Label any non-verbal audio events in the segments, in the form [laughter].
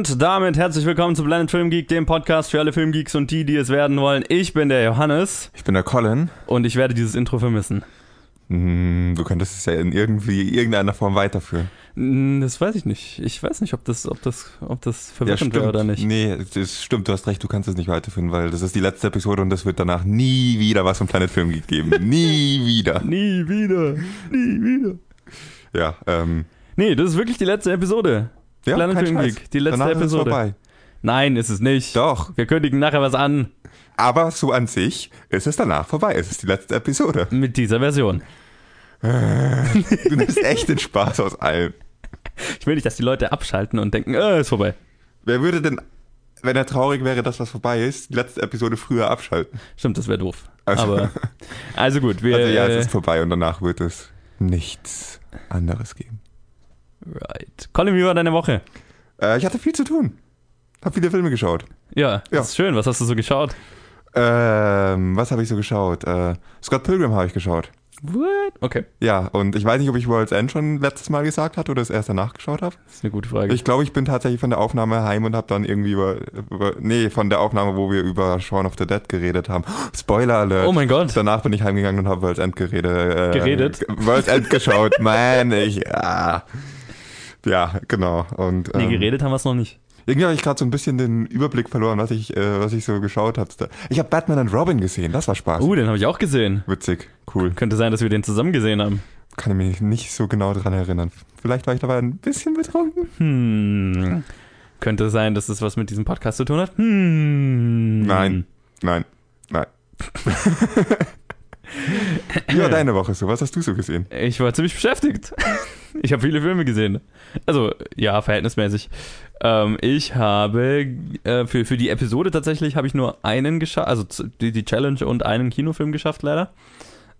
Und damit herzlich willkommen zu Planet Film Geek, dem Podcast für alle Filmgeeks und die, die es werden wollen. Ich bin der Johannes Ich bin der Colin. und ich werde dieses Intro vermissen. Hm, du könntest es ja in irgendwie irgendeiner Form weiterführen. Hm, Das weiß ich nicht. Ich weiß nicht, ob das, ob das, ob das verwirrend wäre oder nicht. Nee, das stimmt, du hast recht, du kannst es nicht weiterführen, weil das ist die letzte Episode und es wird danach nie wieder was von Planet Film Geek geben. [laughs] nie wieder. Nie wieder. Nie wieder. Ja, ähm. Nee, das ist wirklich die letzte Episode. Ja, Planet kein Film. Geek, die letzte Danach Ist es Episode. vorbei. Nein, ist es nicht. Doch, Wir kündigen nachher was an aber so an sich ist es danach vorbei. Es ist die letzte Episode. mit dieser Version. Du nimmst echt den Spaß aus allem. Ich will nicht, dass die Leute abschalten und denken, äh, ist vorbei. Wer würde denn, wenn er traurig wäre, dass was vorbei ist, die letzte Episode früher abschalten? Stimmt, das wäre doof. Also- Aber, also gut, wir, Also ja, äh, es ist vorbei und danach wird es nichts anderes geben. Right. Colin, wie war deine Woche? Äh, ich hatte viel zu tun. Hab viele Filme geschaut. Ja, Ja. das ist schön. Was hast du so geschaut? Ähm, was habe ich so geschaut? Äh, Scott Pilgrim habe ich geschaut. What? Okay, Ja, und ich weiß nicht, ob ich World's End schon letztes Mal gesagt hatte oder es erst danach geschaut habe. das ist eine gute Frage. Ich glaube, ich bin tatsächlich von der Aufnahme heim und habe dann irgendwie über, über, nee, von der Aufnahme, wo wir über Shaun of the Dead geredet haben. [gasps] Spoiler Alert. oh mein Gott. Danach bin ich heimgegangen und habe World's End geredet. Äh, Geredet? World's End geschaut. [laughs] Man, ich, ja. Ja, genau. Und, Nee, ähm, geredet haben wir es noch nicht. Irgendwie habe ich gerade so ein bisschen den Überblick verloren, was ich, äh, was ich so geschaut habe. Ich habe Batman und Robin gesehen, das war Spaß. Uh, den habe ich auch gesehen. Witzig, cool. Könnte sein, dass wir den zusammen gesehen haben. Kann ich mich nicht so genau dran erinnern. Vielleicht war ich dabei ein bisschen betrunken. Hm. Könnte sein, dass das was mit diesem Podcast zu tun hat? Hm. Nein, nein, nein. [laughs] Wie war deine Woche so? Was hast du so gesehen? Ich war ziemlich beschäftigt. [laughs] [laughs] Ich habe viele Filme gesehen. Also, ja, verhältnismäßig. Ähm, ich habe äh, für, für die Episode tatsächlich habe ich nur einen geschafft, also die, die Challenge und einen Kinofilm geschafft, leider.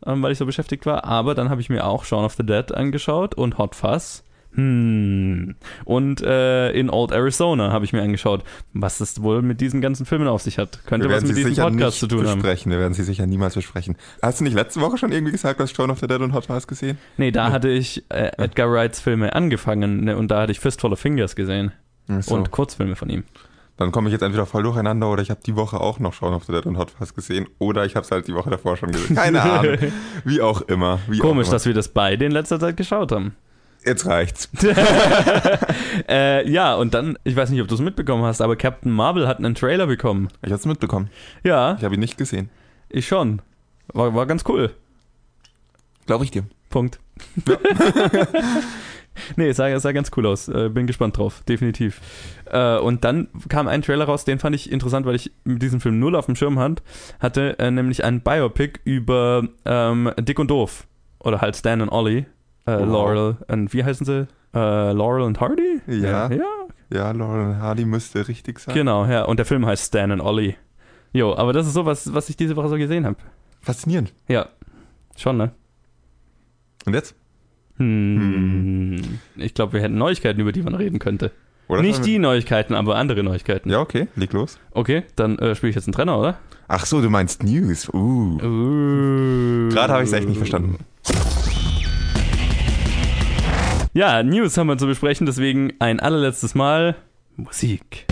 Ähm, weil ich so beschäftigt war. Aber dann habe ich mir auch Shaun of the Dead angeschaut und Hot Fuzz. Hm. Und äh, in Old Arizona habe ich mir angeschaut, was das wohl mit diesen ganzen Filmen auf sich hat. Könnte was mit diesem Podcast zu tun haben. besprechen. Wir werden sie sicher niemals besprechen. Hast du nicht letzte Woche schon irgendwie gesagt, dass Shaun of the Dead und Hot Fuzz gesehen? Nee, da hatte ich äh, Edgar Wrights Filme angefangen ne, und da hatte ich Fistful of Fingers gesehen So. und Kurzfilme von ihm. Dann komme ich jetzt entweder voll durcheinander oder ich habe die Woche auch noch Shaun of the Dead und Hot Fuzz gesehen oder ich habe es halt die Woche davor schon gesehen. Keine [laughs] Ahnung. Wie auch immer. Wie Komisch, auch immer. dass wir das beide in letzter Zeit geschaut haben. Jetzt reicht's. [laughs] äh, ja, und dann, ich weiß nicht, ob du es mitbekommen hast, aber Captain Marvel hat einen Trailer bekommen. Ich hab's mitbekommen. Ja, Ich habe ihn nicht gesehen. ich schon. War, war ganz cool. Glaube ich dir. Punkt. [laughs] nee, es sah, sah ganz cool aus. Äh, bin gespannt drauf, definitiv. Äh, und dann kam ein Trailer raus, den fand ich interessant, weil ich mit diesem Film null auf dem Schirm hat, hatte, äh, nämlich ein Biopic über ähm, Dick und Doof. Oder halt Stan und Ollie. Äh, Wow. Laurel und wie heißen sie? Äh, Laurel und Hardy? Ja. Ja, Ja, Lauren Hardy müsste richtig sein. genau, ja. Und der Film heißt Stan und Ollie. Jo, aber das ist so was, was ich diese Woche so gesehen habe. Faszinierend. Ja, schon, ne? Und jetzt? Hm. Ich glaube, wir hätten Neuigkeiten, über die man reden könnte. Oder Nicht die Neuigkeiten, aber andere Neuigkeiten. Ja, okay, leg los. Okay, dann äh, spiele ich jetzt einen Trenner, oder? Ach so, du meinst News. Uh. Uh. Gerade habe ich es echt nicht verstanden. Ja, News haben wir zu besprechen, deswegen ein allerletztes Mal Musik.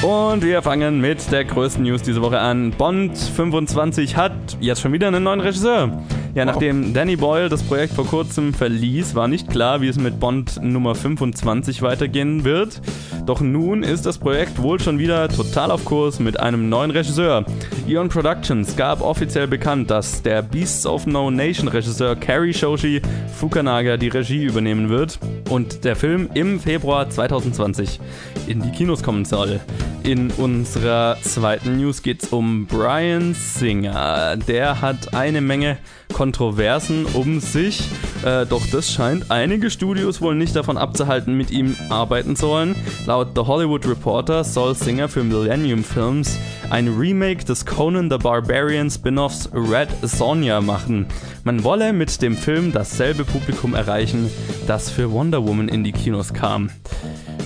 Und wir fangen mit der größten News diese Woche an. Bond 25 hat jetzt schon wieder einen neuen Regisseur. Ja, nachdem Danny Boyle das Projekt vor kurzem verließ, war nicht klar, wie es mit Bond Nummer 25 weitergehen wird. Doch nun ist das Projekt wohl schon wieder total auf Kurs mit einem neuen Regisseur. Eon Productions gab offiziell bekannt, dass der Beasts of No Nation Regisseur Cary Shoshi Fukanaga die Regie übernehmen wird und der Film im Februar 2020 in die Kinos kommen soll. In unserer zweiten News geht es um Brian Singer. Der hat eine Menge Kontroversen um sich, äh, doch das scheint einige Studios wohl nicht davon abzuhalten, mit ihm arbeiten zu wollen. Laut The Hollywood Reporter soll Singer für Millennium Films ein Remake des Conan the Barbarian Spin-offs Red Sonja machen. Man wolle mit dem Film dasselbe Publikum erreichen, das für Wonder Woman in die Kinos kam.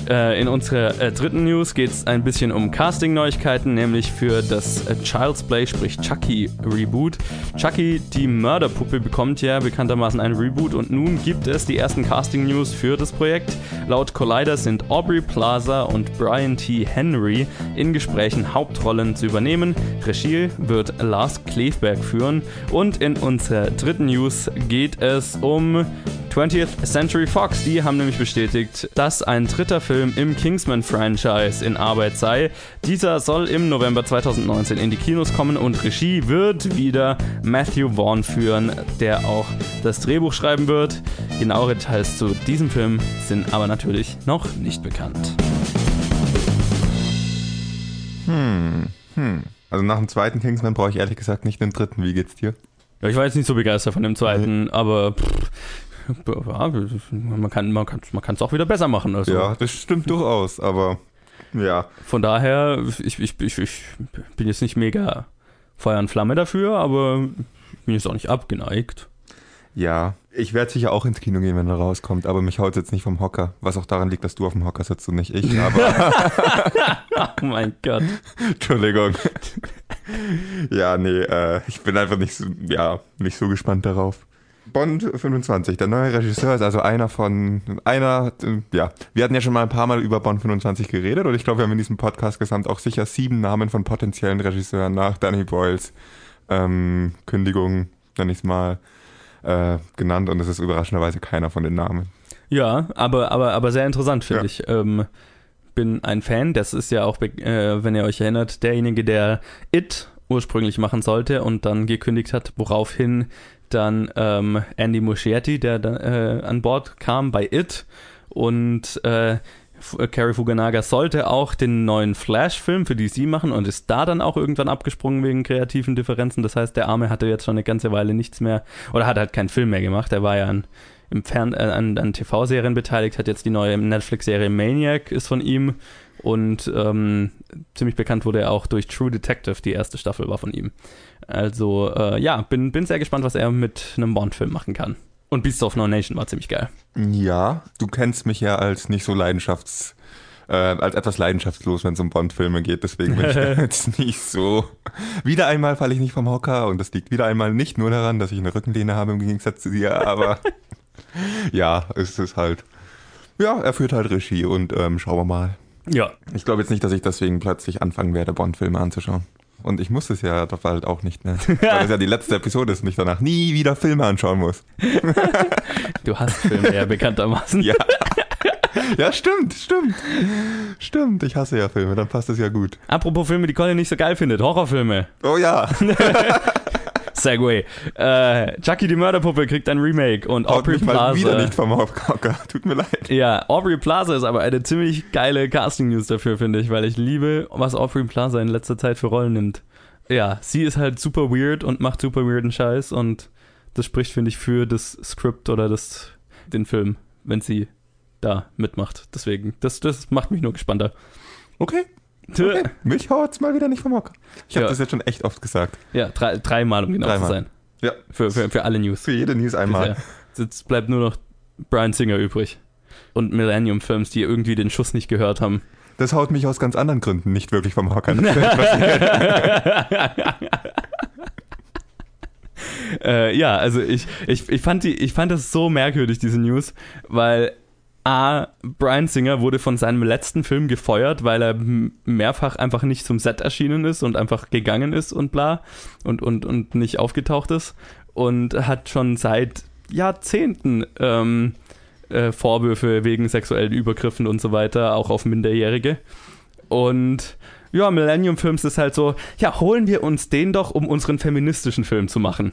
Äh, in unserer äh, dritten News geht es ein bisschen um Casting-Neuigkeiten, nämlich für das äh, Child's Play, sprich Chucky Reboot. Chucky, die Mörderpuppe, bekommt ja bekanntermaßen ein Reboot und nun gibt es die ersten Casting-News für das Projekt. Laut Collider sind Aubrey Plaza und Brian T. Henry in Gesprächen Hauptrollen zu übernehmen. Regie wird Lars Klefberg führen und in unserer dritten News geht es um 20th Century Fox. Die haben nämlich bestätigt, dass ein dritter Film im Kingsman-Franchise in Arbeit sei. Dieser soll im November 2019 in die Kinos kommen und Regie wird wieder Matthew Vaughn führen, der auch das Drehbuch schreiben wird. Genauere Details zu diesem Film sind aber natürlich noch nicht bekannt. Hm, hm. Also nach dem zweiten Kingsman brauche ich ehrlich gesagt nicht den dritten. Wie geht's dir? Ja, ich war jetzt nicht so begeistert von dem zweiten, aber pff, [laughs] man kann man kann man kann es auch wieder besser machen. Also. Ja, das stimmt durchaus, aber ja. Von daher, ich, ich, ich, ich bin jetzt nicht mega Feuer und Flamme dafür, aber ich bin jetzt auch nicht abgeneigt. Ja, ich werde sicher auch ins Kino gehen, wenn er rauskommt, aber mich haut jetzt nicht vom Hocker. Was auch daran liegt, dass du auf dem Hocker sitzt und nicht ich. [laughs] [laughs] Oh mein Gott. Entschuldigung. ja, nee, äh, ich bin einfach nicht so, ja, nicht so gespannt darauf. Bond 25, der neue Regisseur ist also einer von, einer, ja, wir hatten ja schon mal ein paar Mal über Bond 25 geredet und ich glaube, wir haben in diesem Podcast gesamt auch sicher sieben Namen von potenziellen Regisseuren nach Danny Boyles ähm, Kündigung, nenne ich es mal, äh, genannt und es ist überraschenderweise keiner von den Namen. Ja, aber, aber, aber sehr interessant, finde Ja. ich. Ähm, bin ein Fan, das ist ja auch, äh, wenn ihr euch erinnert, derjenige, der It ursprünglich machen sollte und dann gekündigt hat, woraufhin dann ähm, Andy Muschietti, der dann, äh, an Bord kam bei It und äh, F- äh, Cary Fukunaga sollte auch den neuen Flash-Film für DC machen und ist da dann auch irgendwann abgesprungen wegen kreativen Differenzen. Das heißt, der Arme hatte jetzt schon eine ganze Weile nichts mehr oder hat halt keinen Film mehr gemacht. Er war ja an, im Fern äh, an, an TV-Serien beteiligt, hat jetzt die neue Netflix-Serie Maniac ist von ihm und ähm, ziemlich bekannt wurde er auch durch True Detective, die erste Staffel war von ihm. Also äh, ja, bin, bin sehr gespannt, was er mit einem Bond-Film machen kann. Und Beasts of No Nation war ziemlich geil. Ja, du kennst mich ja als nicht so leidenschafts, äh, als etwas leidenschaftslos, wenn es um Bond-Filme geht, deswegen bin ich [laughs] jetzt nicht so. Wieder einmal falle ich nicht vom Hocker und das liegt wieder einmal nicht nur daran, dass ich eine Rückenlehne habe im Gegensatz zu dir, aber [laughs] ja, es ist halt. Ja, er führt halt Regie und ähm, schauen wir mal. Ja, Ich glaube jetzt nicht, dass ich deswegen plötzlich anfangen werde, Bond-Filme anzuschauen. Und ich muss es ja doch halt auch nicht mehr. [laughs] Weil das ja die letzte Episode ist und ich danach nie wieder Filme anschauen muss. [laughs] du hast Filme ja bekanntermaßen. Ja. Ja, stimmt, stimmt. Stimmt, ich hasse ja Filme, dann passt es ja gut. Apropos Filme, die Colin nicht so geil findet, Horrorfilme. Oh ja, [laughs] Segway. Äh, Chucky die Mörderpuppe kriegt ein Remake und haut Aubrey mich mal wieder Plaza. nicht vom Hocker. Tut mir leid. Ja, Aubrey Plaza ist aber eine ziemlich geile Casting-News dafür, finde ich, weil ich liebe, was Aubrey Plaza in letzter Zeit für Rollen nimmt. Ja, sie ist halt super weird und macht super weirden Scheiß und das spricht, finde ich, für das Skript oder das, den Film, wenn sie da mitmacht. Deswegen, das, das macht mich nur gespannter. Okay, okay. mich haut's mal wieder nicht vom Hocker. Ich habe Ja. das jetzt schon echt oft gesagt. Ja, drei, dreimal, um genau Dreimal. zu sein. Ja, Für, für, für alle News. für jede News einmal. Jetzt bleibt nur noch Brian Singer übrig. Und Millennium Films, die irgendwie den Schuss nicht gehört haben. Das haut mich aus ganz anderen Gründen nicht wirklich vom Hocker. [laughs] Äh, ja, also ich, ich, ich, fand die, ich fand das so merkwürdig, diese News, weil A, Brian Singer wurde von seinem letzten Film gefeuert, weil er mehrfach einfach nicht zum Set erschienen ist und einfach gegangen ist und bla und, und, und nicht aufgetaucht ist und hat schon seit Jahrzehnten ähm, äh, Vorwürfe wegen sexuellen Übergriffen und so weiter, auch auf Minderjährige. Und ja, Millennium Films ist halt so, ja, holen wir uns den doch, um unseren feministischen Film zu machen.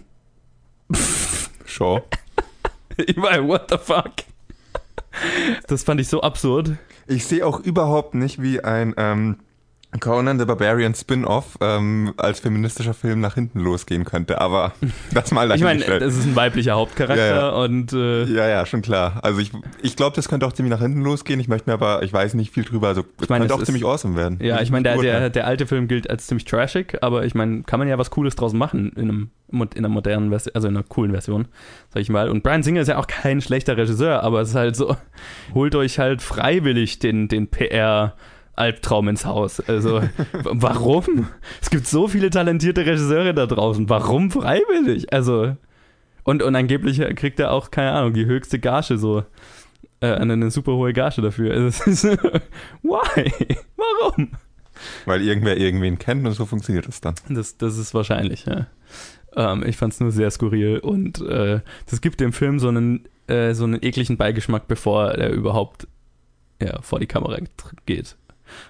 Show. Ich meine, what the fuck? Das fand ich so absurd. Ich sehe auch überhaupt nicht, wie ein ähm, Conan the Barbarian Spin-off ähm, als feministischer Film nach hinten losgehen könnte, aber [laughs] das mal Ich meine, das ist ein weiblicher Hauptcharakter Ja, ja. und äh, Ja, ja, schon klar. Also ich, ich glaube, das könnte auch ziemlich nach hinten losgehen. Ich möchte mir aber, ich weiß nicht viel drüber. Also es meine, könnte es auch ist- ziemlich awesome werden. ja, ich meine, der, der, der alte Film gilt als ziemlich trashig, aber ich meine, kann man ja was Cooles draus machen in, einem, in einer modernen Version, also in einer coolen Version, sag ich mal. Und Brian Singer ist ja auch kein schlechter Regisseur, aber es ist halt so, [laughs] holt euch halt freiwillig den, den PR- Albtraum ins Haus. Also, [laughs] warum? Es gibt so viele talentierte Regisseure da draußen. Warum freiwillig? Also, und, und angeblich kriegt er auch, keine Ahnung, die höchste Gage so. Äh, eine, super hohe Gage dafür. Also, es [laughs] why? Warum? Weil irgendwer irgendwen kennt und so funktioniert das dann. Das, das ist wahrscheinlich, ja. Ähm, ich fand es nur sehr skurril und äh, das gibt dem Film so einen, äh, so einen ekligen Beigeschmack, bevor er überhaupt ja, vor die Kamera geht.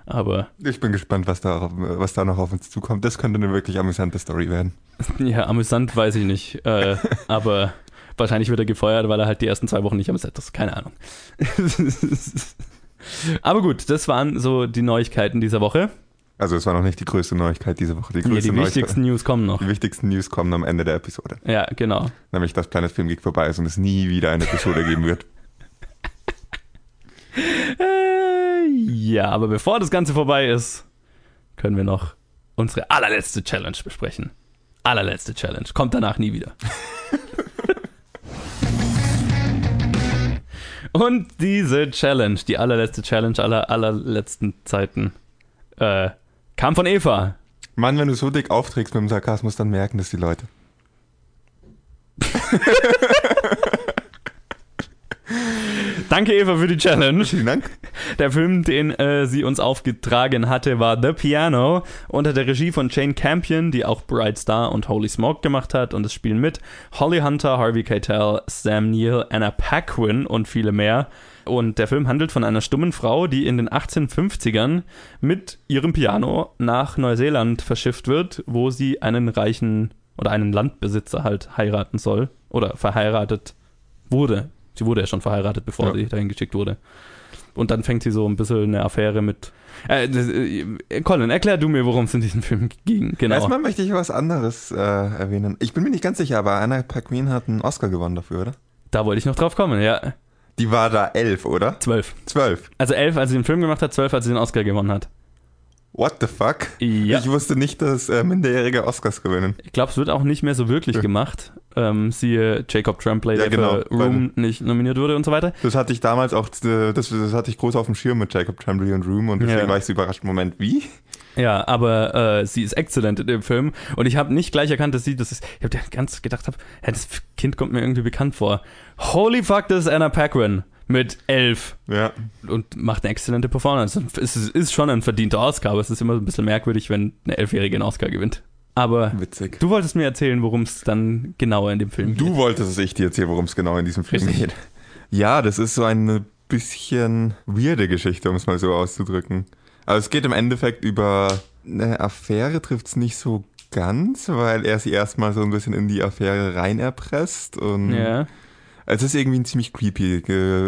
Aber Ich bin gespannt, was da, was da noch auf uns zukommt. Das könnte eine wirklich amüsante Story werden. [laughs] ja, amüsant weiß ich nicht. Äh, [laughs] aber wahrscheinlich wird er gefeuert, weil er halt die ersten zwei Wochen nicht am Set ist. Keine Ahnung. [laughs] aber gut, das waren so die Neuigkeiten dieser Woche. Also es war noch nicht die größte Neuigkeit diese Woche. Die größte die wichtigsten News kommen noch. die wichtigsten News kommen am Ende der Episode. Ja, genau. Nämlich, dass Planet Film Geek vorbei ist und es nie wieder eine Episode geben wird. Ja, aber bevor das Ganze vorbei ist, können wir noch unsere allerletzte Challenge besprechen. Allerletzte Challenge. Kommt danach nie wieder. [laughs] Und diese Challenge, die allerletzte Challenge aller allerletzten Zeiten, äh, kam von Eva. Mann, wenn du so dick aufträgst mit dem Sarkasmus, dann merken das die Leute. [laughs] Danke, Eva, für die Challenge. Vielen Dank. Der Film, den äh, sie uns aufgetragen hatte, war The Piano unter der Regie von Jane Campion, die auch Bright Star und Holy Smoke gemacht hat. Und es spielen mit Holly Hunter, Harvey Keitel, Sam Neill, Anna Paquin und viele mehr. Und der Film handelt von einer stummen Frau, die in den 1850ern mit ihrem Piano nach Neuseeland verschifft wird, wo sie einen reichen oder einen Landbesitzer halt heiraten soll oder verheiratet wurde. Sie wurde ja schon verheiratet, bevor Ja. sie dahin geschickt wurde. Und dann fängt sie so ein bisschen eine Affäre mit. Äh, äh, Colin, erklär du mir, worum es in diesem Film ging. Genau. Erstmal möchte ich was anderes äh, erwähnen. Ich bin mir nicht ganz sicher, aber Anna Paquin hat einen Oscar gewonnen dafür, oder? Da wollte ich noch drauf kommen, ja. Die war da elf, oder? Zwölf. Zwölf. Also elf, als sie den Film gemacht hat, zwölf, als sie den Oscar gewonnen hat. What the fuck? Ja. Ich wusste nicht, dass äh, Minderjährige Oscars gewinnen. Ich glaube, es wird auch nicht mehr so wirklich Ja. gemacht. Ähm, siehe Jacob Tremblay, Ja, der genau, für Room nicht nominiert wurde und so weiter. Das hatte ich damals auch, das, das hatte ich groß auf dem Schirm mit Jacob Tremblay und Room und deswegen Ja. war ich so überrascht. Moment, wie? Ja, aber äh, sie ist exzellent in dem Film und ich habe nicht gleich erkannt, dass sie das ist. Ich habe ganz gedacht, hab, hä, das Kind kommt mir irgendwie bekannt vor. Holy fuck, das ist Anna Paquin mit elf Ja. und macht eine exzellente Performance. Es ist, schon ein verdienter Oscar, aber es ist immer so ein bisschen merkwürdig, wenn eine Elfjährige einen Oscar gewinnt. Aber Witzig. du wolltest mir erzählen, worum es dann genauer in dem Film geht. Du wolltest, dass ich dir erzähle, worum es genau in diesem Film Richtig. geht. Ja, das ist so eine bisschen weirde Geschichte, um es mal so auszudrücken. Also es geht im Endeffekt über eine Affäre, trifft es nicht so ganz, weil er sie erstmal so ein bisschen in die Affäre rein erpresst und Ja, es ist irgendwie ziemlich creepy,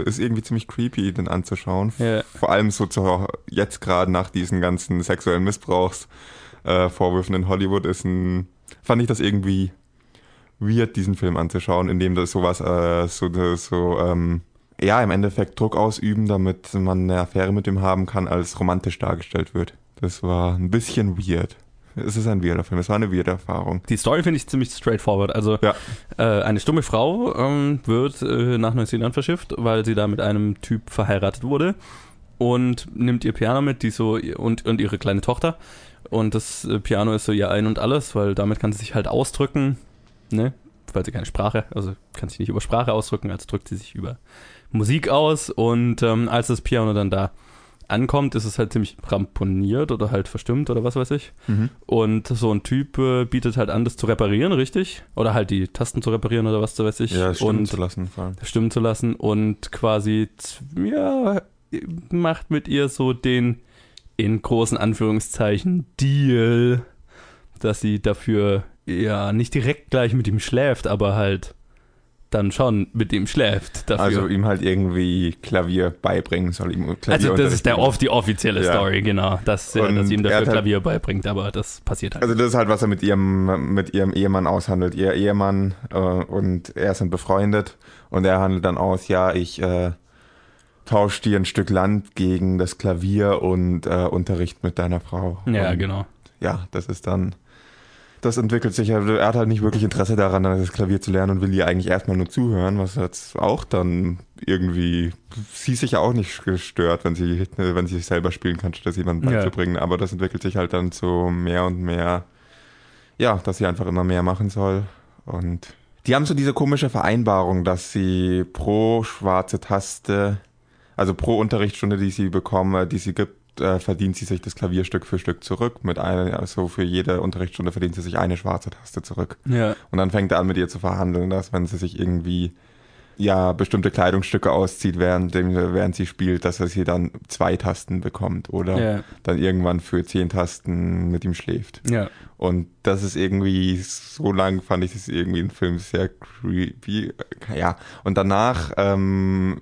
ist irgendwie ziemlich creepy, den anzuschauen. ja. Vor allem so zu, jetzt gerade nach diesen ganzen sexuellen Missbrauchsvorwürfen äh, in Hollywood ist ein, fand ich das irgendwie weird, diesen Film anzuschauen, indem das sowas, äh, so, so, ähm, ja, im Endeffekt Druck ausüben, damit man eine Affäre mit ihm haben kann, als romantisch dargestellt wird. Das war ein bisschen weird. Es ist ein weirder Film, es war eine weirde Erfahrung. Die Story finde ich ziemlich straightforward. Also Ja. äh, eine stumme Frau ähm, wird äh, nach Neuseeland verschifft, weil sie da mit einem Typ verheiratet wurde und nimmt ihr Piano mit, die so und, und ihre kleine Tochter. Und das äh, Piano ist so ihr Ein und Alles, weil damit kann sie sich halt ausdrücken, ne? Weil sie keine Sprache, also kann sich nicht über Sprache ausdrücken, also drückt sie sich über Musik aus. Und ähm, als das Piano dann da ankommt, ist es halt ziemlich ramponiert oder halt verstimmt oder was weiß ich. Und so ein Typ äh, bietet halt an, das zu reparieren, richtig? Oder halt die Tasten zu reparieren oder was weiß ich. Ja, stimmen und zu lassen vor allem. stimmen zu lassen und quasi, ja, macht mit ihr so den, in großen Anführungszeichen, Deal, dass sie dafür, ja, nicht direkt gleich mit ihm schläft, aber halt dann schon mit ihm schläft. Dafür. Also ihm halt irgendwie Klavier beibringen soll. Ihm Klavier also das ist der off, die offizielle Ja. Story, genau. Dass, äh, Und dass ihm dafür halt- Klavier beibringt, aber das passiert halt. Also das ist halt, was er mit ihrem, mit ihrem Ehemann aushandelt. Ihr Ehemann äh, und er sind befreundet und er handelt dann aus, ja, ich äh, tausche dir ein Stück Land gegen das Klavier und äh, Unterricht mit deiner Frau. ja, und, genau. Ja, das ist dann, das entwickelt sich, er hat halt nicht wirklich Interesse daran, das Klavier zu lernen und will ihr eigentlich erstmal nur zuhören, was jetzt auch dann irgendwie, sie ist sich ja auch nicht gestört, wenn sie, wenn sie sich selber spielen kann, statt das jemandem Ja. beizubringen, aber das entwickelt sich halt dann zu mehr und mehr, ja, dass sie einfach immer mehr machen soll. Und die haben so diese komische Vereinbarung, dass sie pro schwarze Taste, also pro Unterrichtsstunde, die sie bekommen, die sie gibt, äh, verdient sie sich das Klavier Stück für Stück zurück. Mit einer, also für jede Unterrichtsstunde verdient sie sich eine schwarze Taste zurück. Ja, Und dann fängt er an mit ihr zu verhandeln, dass wenn sie sich irgendwie ja bestimmte Kleidungsstücke auszieht, während, während sie spielt, dass er sie dann zwei Tasten bekommt oder ja, dann irgendwann für zehn Tasten mit ihm schläft. ja. Und das ist irgendwie, so lang fand ich das irgendwie im Film sehr creepy. Ja, und danach ähm,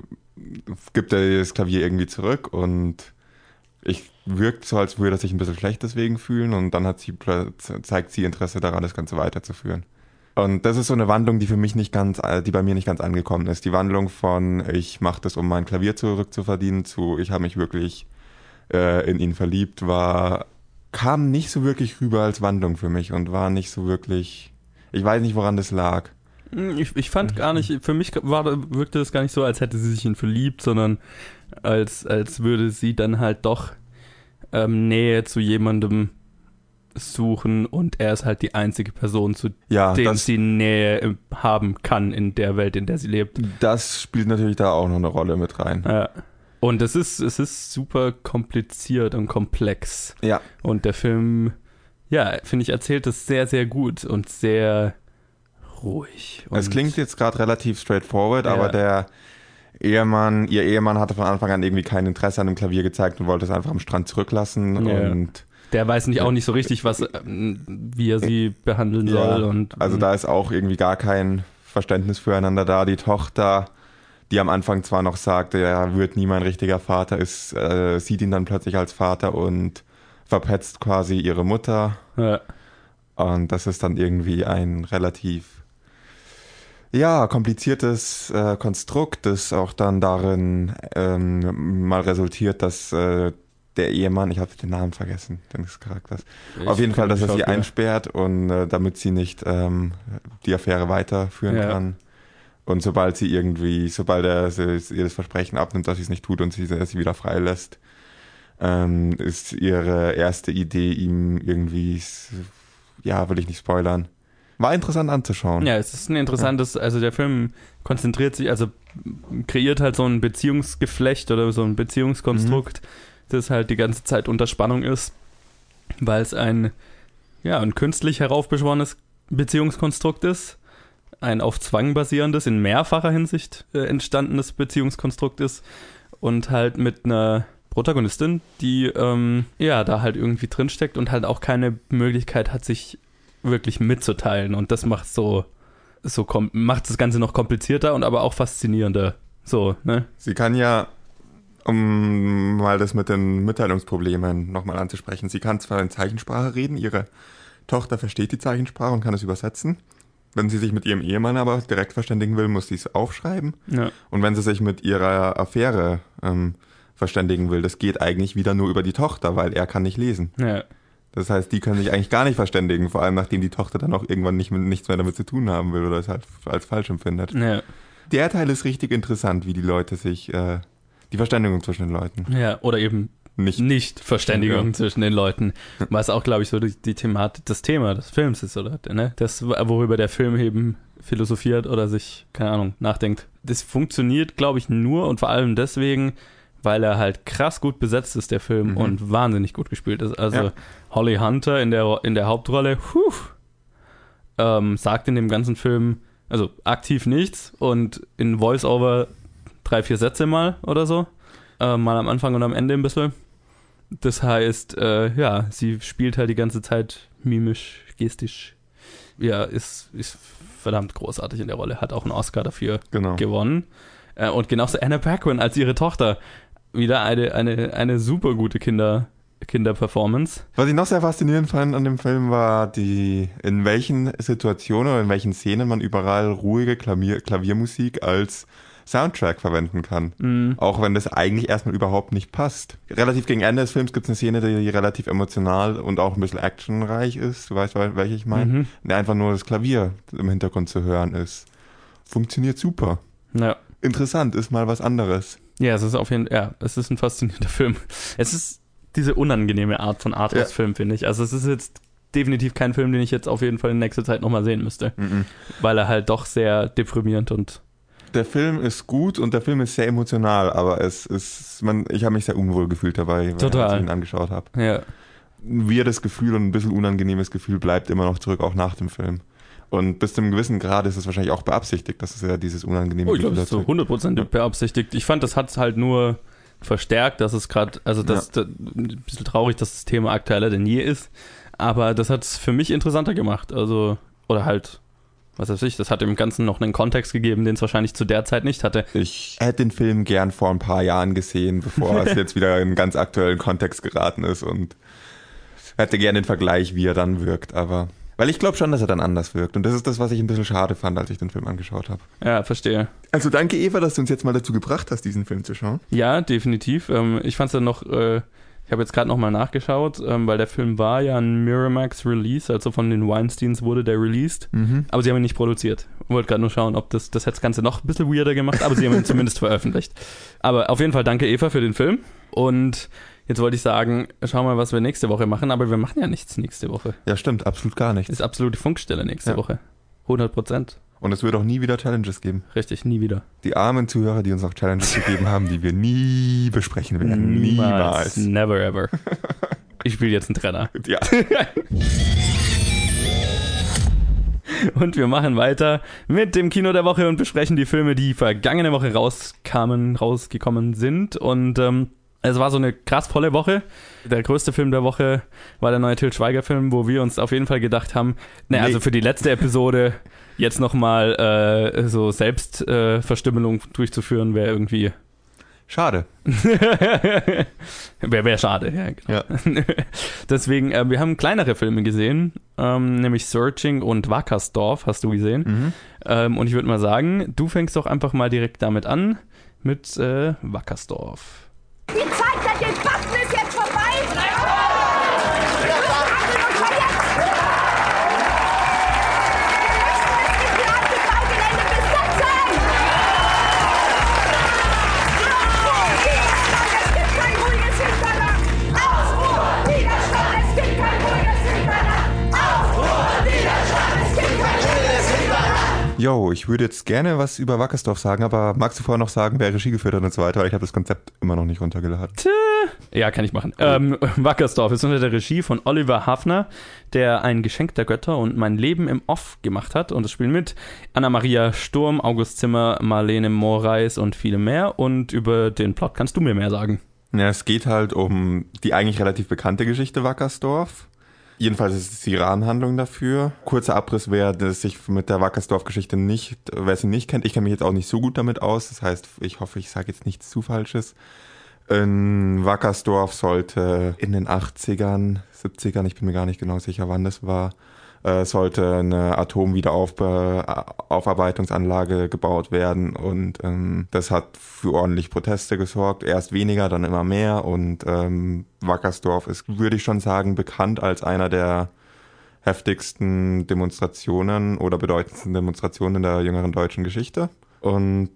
gibt er das Klavier irgendwie zurück und ich wirkt so, als würde er sich ein bisschen schlecht deswegen fühlen und dann hat sie, zeigt sie Interesse daran, das Ganze weiterzuführen. Und das ist so eine Wandlung, die für mich nicht ganz, äh, die bei mir nicht ganz angekommen ist. Die Wandlung von ich mache das, um mein Klavier zurückzuverdienen, zu ich habe mich wirklich äh, in ihn verliebt, war kam nicht so wirklich rüber als Wandlung für mich und war nicht so wirklich. Ich weiß nicht, woran das lag. Hm, Ich, ich fand gar nicht, für mich war, wirkte es gar nicht so, als hätte sie sich in ihn verliebt, sondern als, als würde sie dann halt doch ähm, Nähe zu jemandem suchen und er ist halt die einzige Person, zu Ja, dem das, sie Nähe äh, haben kann in der Welt, in der sie lebt. das spielt natürlich da auch noch eine Rolle mit rein. Ja. Und es ist, es ist super kompliziert und komplex. Ja, Und der Film, ja, finde ich, erzählt es sehr, sehr gut und sehr ruhig. Und es klingt jetzt gerade relativ straightforward, Ja. aber der Ehemann, ihr Ehemann hatte von Anfang an irgendwie kein Interesse an dem Klavier gezeigt und wollte es einfach am Strand zurücklassen Ja. und Der weiß nicht, auch nicht so richtig, was, ähm, wie er sie behandeln Ja, soll. Und, Also da ist auch irgendwie gar kein Verständnis füreinander da. Die Tochter, die am Anfang zwar noch sagte, er wird nie mein richtiger Vater, ist, äh, sieht ihn dann plötzlich als Vater und verpetzt quasi ihre Mutter. ja, Und das ist dann irgendwie ein relativ ja, kompliziertes äh, Konstrukt, das auch dann darin ähm, mal resultiert, dass äh, der Ehemann, ich habe den Namen vergessen, des Charakters, auf jeden Fall, dass er sie einsperrt und äh, damit sie nicht ähm, die Affäre weiterführen Ja. kann. Und sobald sie irgendwie, sobald er ihr das Versprechen abnimmt, dass sie es nicht tut und sie, sie wieder freilässt, ähm, ist ihre erste Idee, ihm irgendwie, ja, will ich nicht spoilern. War interessant anzuschauen. Ja, es ist ein interessantes, also der Film konzentriert sich, also kreiert halt so ein Beziehungsgeflecht oder so ein Beziehungskonstrukt, das halt die ganze Zeit unter Spannung ist, weil es ein, ja, ein künstlich heraufbeschworenes Beziehungskonstrukt ist, ein auf Zwang basierendes, in mehrfacher Hinsicht äh, entstandenes Beziehungskonstrukt ist und halt mit einer Protagonistin, die ähm, ja da halt irgendwie drinsteckt und halt auch keine Möglichkeit hat, sich wirklich mitzuteilen und das macht so so macht das Ganze noch komplizierter und aber auch faszinierender. So, ne? Sie kann ja, um mal das mit den Mitteilungsproblemen nochmal anzusprechen, sie kann zwar in Zeichensprache reden, ihre Tochter versteht die Zeichensprache und kann es übersetzen. Wenn sie sich mit ihrem Ehemann aber direkt verständigen will, muss sie es aufschreiben. Ja. Und wenn sie sich mit ihrer Affäre ähm, verständigen will, das geht eigentlich wieder nur über die Tochter, weil er kann nicht lesen. Ja. Das heißt, die können sich eigentlich gar nicht verständigen, vor allem nachdem die Tochter dann auch irgendwann nicht, mit- nichts mehr damit zu tun haben will oder es halt als falsch empfindet. Ja. Der Teil ist richtig interessant, wie die Leute sich, äh, die Verständigung zwischen den Leuten. ja. Oder eben Nicht. nicht Verständigung Ja. zwischen den Leuten. Was auch, glaube ich, so die, die Thematik, das Thema des Films ist, oder? Ne? Das, worüber der Film eben philosophiert oder sich, keine Ahnung, nachdenkt. Das funktioniert, glaube ich, nur und vor allem deswegen, weil er halt krass gut besetzt ist, der Film, Mhm. und wahnsinnig gut gespielt ist. Also Ja. Holly Hunter in der, in der Hauptrolle, puh, ähm, sagt in dem ganzen Film, also aktiv nichts und in Voice-Over drei, vier Sätze mal oder so. Äh, mal am Anfang und am Ende ein bisschen. Das heißt, äh, ja, sie spielt halt die ganze Zeit mimisch, gestisch ja, ist, ist verdammt großartig in der Rolle, hat auch einen Oscar dafür Genau. gewonnen. Äh, und genauso Anna Paquin als ihre Tochter. Wieder eine, eine, eine super gute Kinder, Kinderperformance. Was ich noch sehr faszinierend fand an dem Film war die, in welchen Situationen oder in welchen Szenen man überall ruhige Klavier, Klaviermusik als Soundtrack verwenden kann. Mhm. Auch wenn das eigentlich erstmal überhaupt nicht passt. Relativ gegen Ende des Films gibt es eine Szene, die relativ emotional und auch ein bisschen actionreich ist. Du weißt, wel- welche ich meine? Mhm. Der einfach nur das Klavier im Hintergrund zu hören ist. Funktioniert super. Ja. Interessant, ist mal was anderes. Ja, es ist auf jeden Fall, ja, es ist ein faszinierender [laughs] Film. Es ist diese unangenehme Art von Arthouse-Film, finde ich. Also es ist jetzt definitiv kein Film, den ich jetzt auf jeden Fall in nächster Zeit nochmal sehen müsste. Weil er halt doch sehr deprimierend und Der Film ist gut und der Film ist sehr emotional, aber es ist, man, ich habe mich sehr unwohl gefühlt dabei, Total. ich ihn angeschaut habe. ja. Ein weirdes Gefühl und ein bisschen unangenehmes Gefühl bleibt immer noch zurück, auch nach dem Film. Und bis zu einem gewissen Grad ist es wahrscheinlich auch beabsichtigt, dass es ja dieses unangenehme Oh, ich glaube, das ist so erzeugt. 100% Ja. beabsichtigt. Ich fand, das hat halt nur verstärkt, dass es gerade, also das, das ein bisschen traurig, dass das Thema aktueller denn je ist, aber das hat es für mich interessanter gemacht. Also, oder halt, was weiß ich, das hat dem Ganzen noch einen Kontext gegeben, den es wahrscheinlich zu der Zeit nicht hatte. Ich hätte den Film gern vor ein paar Jahren gesehen, bevor es [laughs] jetzt wieder in einen ganz aktuellen Kontext geraten ist und hätte gern den Vergleich, wie er dann wirkt, aber weil ich glaube schon, dass er dann anders wirkt und das ist das, was ich ein bisschen schade fand, als ich den Film angeschaut habe. Ja, verstehe. Also danke Eva, dass du uns jetzt mal dazu gebracht hast, diesen Film zu schauen. Ja, definitiv. Ähm, ich fand es dann noch, äh, ich habe jetzt gerade nochmal nachgeschaut, ähm, weil der Film war ja ein Miramax Release, also von den Weinsteins wurde der released, aber sie haben ihn nicht produziert. Wollte gerade nur schauen, ob das, das hätte das Ganze noch ein bisschen weirder gemacht, aber sie haben ihn [laughs] zumindest veröffentlicht. Aber auf jeden Fall danke Eva für den Film und jetzt wollte ich sagen, schauen wir mal, was wir nächste Woche machen, aber wir machen ja nichts nächste Woche. Ja, stimmt, absolut gar nichts. Ist absolute Funkstelle nächste Ja. Woche. 100 Prozent. Und es wird auch nie wieder Challenges geben. Richtig, nie wieder. Die armen Zuhörer, die uns noch Challenges gegeben haben, die wir nie besprechen werden. Niemals. Never ever. Ich spiele jetzt einen Trenner. [laughs] Ja. [laughs] Und wir machen weiter mit dem Kino der Woche und besprechen die Filme, die vergangene Woche rauskamen, rausgekommen sind. Und ähm, es war so eine krass volle Woche. Der größte Film der Woche war der neue Til Schweiger-Film, wo wir uns auf jeden Fall gedacht haben, ne, Nee. also für die letzte Episode jetzt nochmal äh, so Selbstverstümmelung äh, durchzuführen, wäre irgendwie Schade. [laughs] Wäre wär schade, ja, genau. Ja. [laughs] Deswegen, äh, wir haben kleinere Filme gesehen, ähm, nämlich Searching und Wackersdorf, hast du gesehen. Mhm. Ähm, und ich würde mal sagen, du fängst doch einfach mal direkt damit an, mit äh, Wackersdorf. Die Zeit Yo, ich würde jetzt gerne was über Wackersdorf sagen, aber magst du vorher noch sagen, wer Regie geführt hat und so weiter, weil ich habe das Konzept immer noch nicht runtergeladen. Ja, kann ich machen. Ähm, Wackersdorf ist unter der Regie von Oliver Hafner, der ein Geschenk der Götter und mein Leben im Off gemacht hat. Und es spielen mit Anna-Maria Sturm, August Zimmer, Marlene Moraes und viele mehr. Und über den Plot kannst du mir mehr sagen. Ja, es geht halt um die eigentlich relativ bekannte Geschichte Wackersdorf. Jedenfalls ist es die Rahmenhandlung dafür. Kurzer Abriss, wer sich mit der Wackersdorf-Geschichte nicht, wer sie nicht kennt, ich kenne mich jetzt auch nicht so gut damit aus. Das heißt, ich hoffe, ich sage jetzt nichts zu Falsches. In Wackersdorf sollte in den 80ern, 70ern, ich bin mir gar nicht genau sicher, wann das war, äh, sollte eine Atomwiederaufarbeitungsanlage gebaut werden und ähm, das hat für ordentlich Proteste gesorgt. Erst weniger, dann immer mehr und ähm, Wackersdorf ist, würde ich schon sagen, bekannt als einer der heftigsten Demonstrationen oder bedeutendsten Demonstrationen in der jüngeren deutschen Geschichte. Und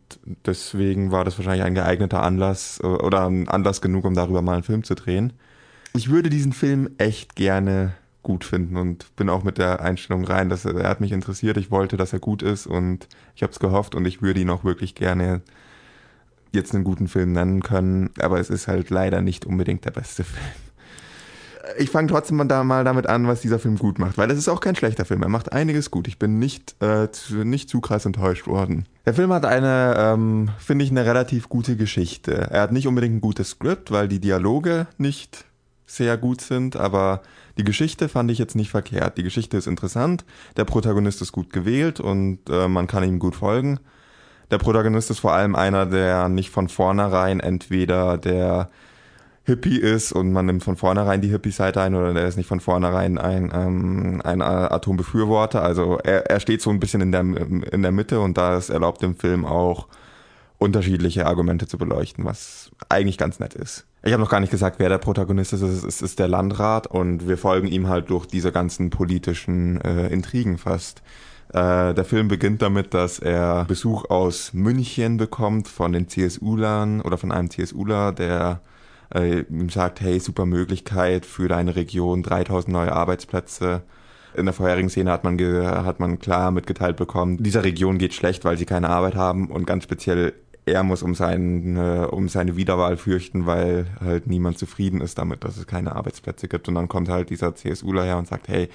deswegen war das wahrscheinlich ein geeigneter Anlass äh, oder ein Anlass genug, um darüber mal einen Film zu drehen. Ich würde diesen Film echt gerne gut finden und bin auch mit der Einstellung rein, dass er, er hat mich interessiert, ich wollte, dass er gut ist und ich habe es gehofft und ich würde ihn auch wirklich gerne jetzt einen guten Film nennen können, aber es ist halt leider nicht unbedingt der beste [laughs] Film. Ich fange trotzdem mal, da, mal damit an, was dieser Film gut macht, weil es ist auch kein schlechter Film. Er macht einiges gut. Ich bin nicht, äh, zu, nicht zu krass enttäuscht worden. Der Film hat eine, ähm, finde ich, eine relativ gute Geschichte. Er hat nicht unbedingt ein gutes Skript, weil die Dialoge nicht sehr gut sind, aber die Geschichte fand ich jetzt nicht verkehrt. Die Geschichte ist interessant, der Protagonist ist gut gewählt und äh, man kann ihm gut folgen. Der Protagonist ist vor allem einer, der nicht von vornherein entweder der Hippie ist und man nimmt von vornherein die Hippie-Seite ein oder der ist nicht von vornherein ein, ähm, ein Atombefürworter. Also er, er steht so ein bisschen in der, in der Mitte und da ist erlaubt im Film auch unterschiedliche Argumente zu beleuchten, was eigentlich ganz nett ist. Ich habe noch gar nicht gesagt, wer der Protagonist ist. Es ist, der Landrat und wir folgen ihm halt durch diese ganzen politischen äh, Intrigen fast. Äh, der Film beginnt damit, dass er Besuch aus München bekommt von den CSU-Lern oder von einem CSUler, der äh, ihm sagt, hey, super Möglichkeit für deine Region, 3000 neue Arbeitsplätze. In der vorherigen Szene hat man, hat man klar mitgeteilt bekommen, dieser Region geht schlecht, weil sie keine Arbeit haben und ganz speziell er muss um, seinen, äh, um seine Wiederwahl fürchten, weil halt niemand zufrieden ist damit, dass es keine Arbeitsplätze gibt. Und dann kommt halt dieser CSUler her und sagt, hey,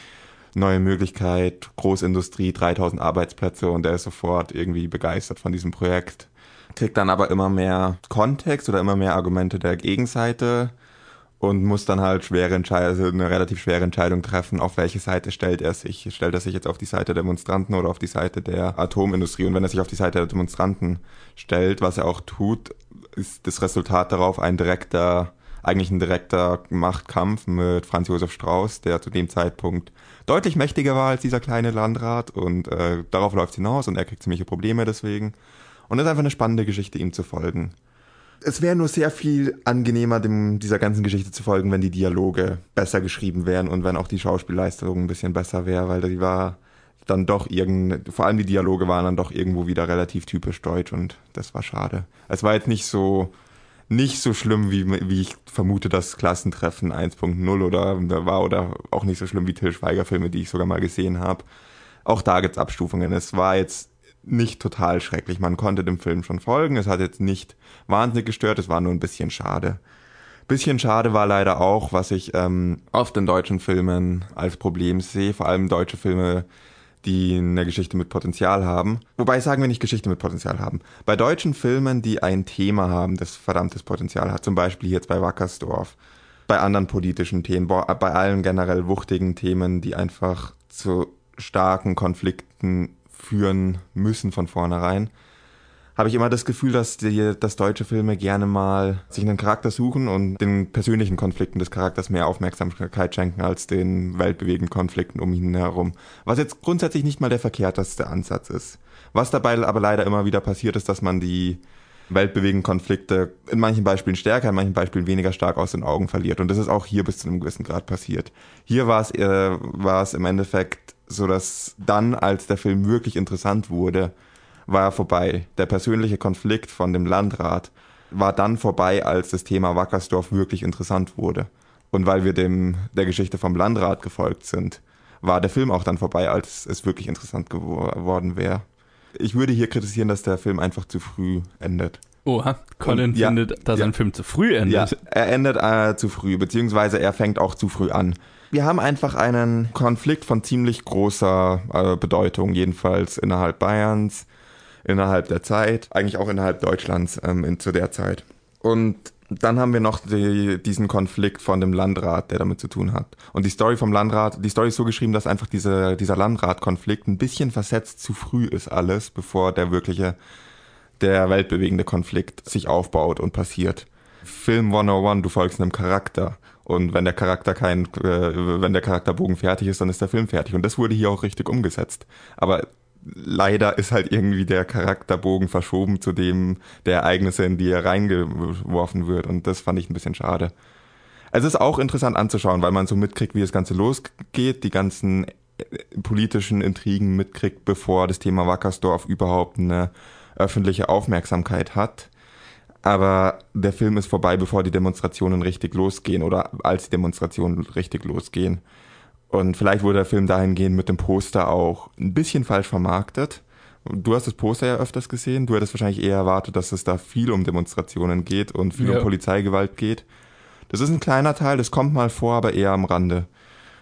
neue Möglichkeit, Großindustrie, 3000 Arbeitsplätze und er ist sofort irgendwie begeistert von diesem Projekt kriegt dann aber immer mehr Kontext oder immer mehr Argumente der Gegenseite und muss dann halt schwere Entscheidung, also eine relativ schwere Entscheidung treffen, auf welche Seite stellt er sich. Stellt er sich jetzt auf die Seite der Demonstranten oder auf die Seite der Atomindustrie? Und wenn er sich auf die Seite der Demonstranten stellt, was er auch tut, ist das Resultat darauf ein direkter, eigentlich ein direkter Machtkampf mit Franz Josef Strauß, der zu dem Zeitpunkt deutlich mächtiger war als dieser kleine Landrat und äh, darauf läuft hinaus und er kriegt ziemliche Probleme deswegen. Und es ist einfach eine spannende Geschichte, ihm zu folgen. Es wäre nur sehr viel angenehmer, dem, dieser ganzen Geschichte zu folgen, wenn die Dialoge besser geschrieben wären und wenn auch die Schauspielleistung ein bisschen besser wäre, weil die war dann doch irgend, vor allem die Dialoge waren dann doch irgendwo wieder relativ typisch deutsch und das war schade. Es war jetzt nicht so, nicht so schlimm, wie, wie ich vermute, dass Klassentreffen 1.0 oder war oder auch nicht so schlimm wie Till Schweiger Filme, die ich sogar mal gesehen habe. Auch da gibt's Abstufungen. Es war jetzt nicht total schrecklich. Man konnte dem Film schon folgen. Es hat jetzt nicht wahnsinnig gestört. Es war nur ein bisschen schade. Bisschen schade war leider auch, was ich ähm, oft in deutschen Filmen als Problem sehe, vor allem deutsche Filme, die eine Geschichte mit Potenzial haben. Wobei sagen wir nicht Geschichte mit Potenzial haben. Bei deutschen Filmen, die ein Thema haben, das verdammtes Potenzial hat, zum Beispiel jetzt bei Wackersdorf, bei anderen politischen Themen, bei allen generell wuchtigen Themen, die einfach zu starken Konflikten führen müssen von vornherein, habe ich immer das Gefühl, dass, die, dass deutsche Filme gerne mal sich einen Charakter suchen und den persönlichen Konflikten des Charakters mehr Aufmerksamkeit schenken als den weltbewegenden Konflikten um ihn herum. Was jetzt grundsätzlich nicht mal der verkehrteste Ansatz ist. Was dabei aber leider immer wieder passiert ist, dass man die weltbewegenden Konflikte in manchen Beispielen stärker, in manchen Beispielen weniger stark aus den Augen verliert. Und das ist auch hier bis zu einem gewissen Grad passiert. Hier war es, äh, war es im Endeffekt so dass dann, als der Film wirklich interessant wurde, war er vorbei. Der persönliche Konflikt von dem Landrat war dann vorbei, als das Thema Wackersdorf wirklich interessant wurde. Und weil wir dem der Geschichte vom Landrat gefolgt sind, war der Film auch dann vorbei, als es wirklich interessant geworden wäre. Ich würde hier kritisieren, dass der Film einfach zu früh endet. Oha, Colin Und, ja, findet, dass ja, ein Film zu früh endet. Ja, er endet äh, zu früh, beziehungsweise er fängt auch zu früh an. Wir haben einfach einen Konflikt von ziemlich großer äh, Bedeutung, jedenfalls innerhalb Bayerns, innerhalb der Zeit, eigentlich auch innerhalb Deutschlands ähm, in, zu der Zeit. Und dann haben wir noch die, diesen Konflikt von dem Landrat, der damit zu tun hat. Und die Story vom Landrat, die Story ist so geschrieben, dass einfach diese, dieser Landrat-Konflikt ein bisschen versetzt zu früh ist alles, bevor der wirkliche, der weltbewegende Konflikt sich aufbaut und passiert. Film 101, du folgst einem Charakter. Und wenn der Charakter kein, äh, wenn der Charakterbogen fertig ist, dann ist der Film fertig. Und das wurde hier auch richtig umgesetzt. Aber leider ist halt irgendwie der Charakterbogen verschoben zu dem der Ereignisse, in die er reingeworfen wird. Und das fand ich ein bisschen schade. Es ist auch interessant anzuschauen, weil man so mitkriegt, wie das Ganze losgeht, die ganzen äh, politischen Intrigen mitkriegt, bevor das Thema Wackersdorf überhaupt eine öffentliche Aufmerksamkeit hat aber der Film ist vorbei, bevor die Demonstrationen richtig losgehen oder als die Demonstrationen richtig losgehen. Und vielleicht wurde der Film dahingehend mit dem Poster auch ein bisschen falsch vermarktet. Du hast das Poster ja öfters gesehen. Du hättest wahrscheinlich eher erwartet, dass es da viel um Demonstrationen geht und viel ja. um Polizeigewalt geht. Das ist ein kleiner Teil, das kommt mal vor, aber eher am Rande.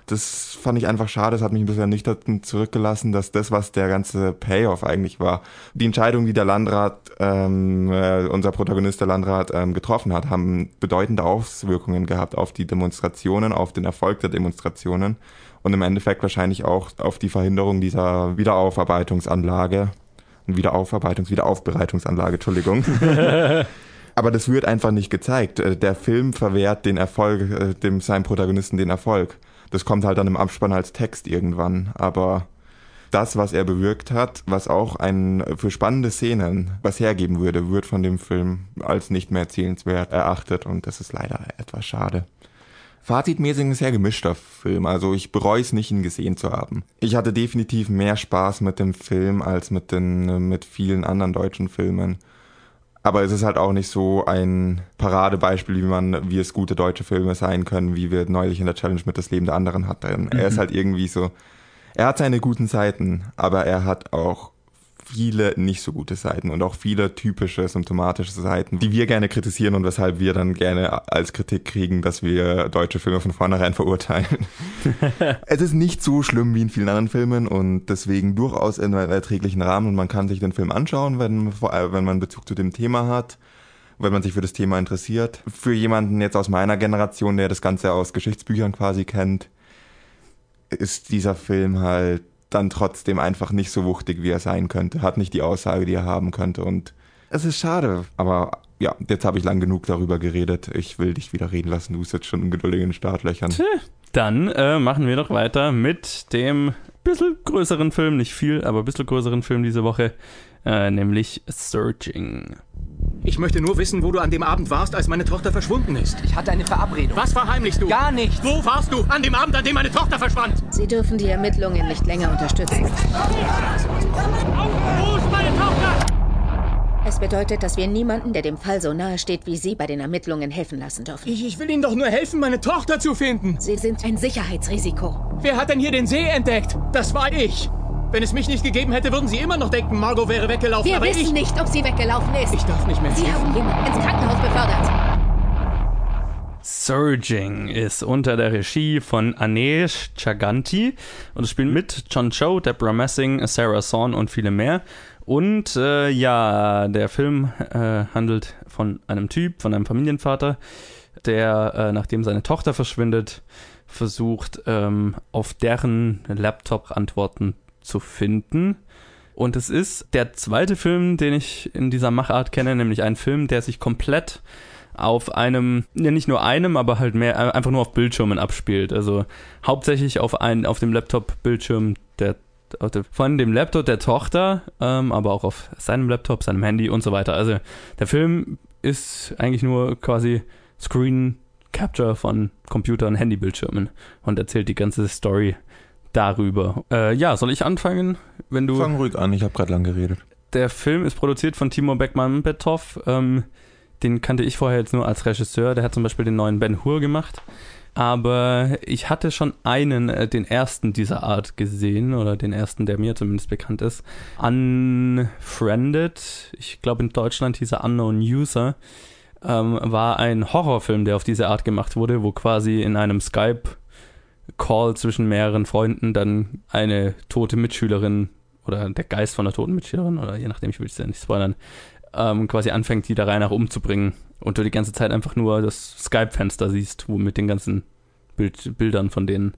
Das fand ich einfach schade, das hat mich ein bisschen ernüchtert zurückgelassen, dass das, was der ganze Payoff eigentlich war, die Entscheidung, die der Landrat, ähm, äh, unser Protagonist der Landrat ähm, getroffen hat, haben bedeutende Auswirkungen gehabt auf die Demonstrationen, auf den Erfolg der Demonstrationen und im Endeffekt wahrscheinlich auch auf die Verhinderung dieser Wiederaufarbeitungsanlage. Wiederaufarbeitунgs-, Wiederaufbereitungsanlage, Entschuldigung. [laughs] Aber das wird einfach nicht gezeigt. Äh, der Film verwehrt den Erfolg, äh, dem seinem Protagonisten den Erfolg. Das kommt halt dann im Abspann als Text irgendwann. Aber das, was er bewirkt hat, was auch ein für spannende Szenen was hergeben würde, wird von dem Film als nicht mehr erzählenswert erachtet und das ist leider etwas schade. Fazitmäßig ein sehr gemischter Film, also ich bereue es nicht, ihn gesehen zu haben. Ich hatte definitiv mehr Spaß mit dem Film als mit den mit vielen anderen deutschen Filmen. Aber es ist halt auch nicht so ein Paradebeispiel, wie man, wie es gute deutsche Filme sein können, wie wir neulich in der Challenge mit das Leben der anderen hatten. Mhm. Er ist mhm. halt irgendwie so, er hat seine guten Seiten, aber er hat auch viele nicht so gute Seiten und auch viele typische symptomatische Seiten, die wir gerne kritisieren und weshalb wir dann gerne als Kritik kriegen, dass wir deutsche Filme von vornherein [laughs] verurteilen. [laughs] es ist nicht so schlimm wie in vielen anderen Filmen und deswegen durchaus in einem erträglichen Rahmen und man kann sich den Film anschauen, wenn, wenn man Bezug zu dem Thema hat wenn man sich für das Thema interessiert. Für jemanden jetzt aus meiner Generation, der das Ganze aus Geschichtsbüchern quasi kennt, ist dieser Film halt dann trotzdem einfach nicht so wuchtig, wie er sein könnte. Hat nicht die Aussage, die er haben könnte. Und es ist schade. Aber ja, jetzt habe ich lang genug darüber geredet. Ich will dich wieder reden lassen. Du bist jetzt schon ungeduldig in den Startlöchern. Tja, dann äh, machen wir doch weiter mit dem bisschen größeren Film. Nicht viel, aber ein bisschen größeren Film diese Woche. Äh, nämlich Searching. Ich möchte nur wissen, wo du an dem Abend warst, als meine Tochter verschwunden ist. Ich hatte eine Verabredung. Was verheimlichst du? Gar nicht. Wo warst du an dem Abend, an dem meine Tochter verschwand? Sie dürfen die Ermittlungen nicht länger unterstützen. Wo ist meine Tochter? Es bedeutet, dass wir niemanden, der dem Fall so nahe steht wie Sie, bei den Ermittlungen helfen lassen dürfen. Ich, ich will Ihnen doch nur helfen, meine Tochter zu finden. Sie sind ein Sicherheitsrisiko. Wer hat denn hier den See entdeckt? Das war ich. Wenn es mich nicht gegeben hätte, würden Sie immer noch denken, Margot wäre weggelaufen. Wir wissen ich... nicht, ob sie weggelaufen ist. Ich darf nicht mehr. Sie haben jemanden ins Krankenhaus befördert. Surging ist unter der Regie von Anesh Chaganti und es spielen mit John Cho, Deborah Messing, Sarah Sawn und viele mehr. Und äh, ja, der Film äh, handelt von einem Typ, von einem Familienvater, der, äh, nachdem seine Tochter verschwindet, versucht, ähm, auf deren Laptop Antworten zu finden. Und es ist der zweite Film, den ich in dieser Machart kenne, nämlich ein Film, der sich komplett auf einem, ja nicht nur einem, aber halt mehr, einfach nur auf Bildschirmen abspielt. Also hauptsächlich auf, ein, auf dem Laptop-Bildschirm der von dem Laptop der Tochter, ähm, aber auch auf seinem Laptop, seinem Handy und so weiter. Also der Film ist eigentlich nur quasi Screen Capture von Computer- und Handybildschirmen und erzählt die ganze Story darüber. Äh, ja, soll ich anfangen? Wenn du. Fang ruhig an, ich habe gerade lang geredet. Der Film ist produziert von Timo Beckmann-Bethoff. Ähm, den kannte ich vorher jetzt nur als Regisseur. Der hat zum Beispiel den neuen Ben Hur gemacht. Aber ich hatte schon einen, äh, den ersten dieser Art gesehen, oder den ersten, der mir zumindest bekannt ist. Unfriended, ich glaube in Deutschland hieß er Unknown User, ähm, war ein Horrorfilm, der auf diese Art gemacht wurde, wo quasi in einem Skype Call zwischen mehreren Freunden dann eine tote Mitschülerin oder der Geist von der toten Mitschülerin oder je nachdem, ich will es ja nicht spoilern, ähm, quasi anfängt, die da rein nach umzubringen und du die ganze Zeit einfach nur das Skype-Fenster siehst, wo mit den ganzen Bild Bildern von denen.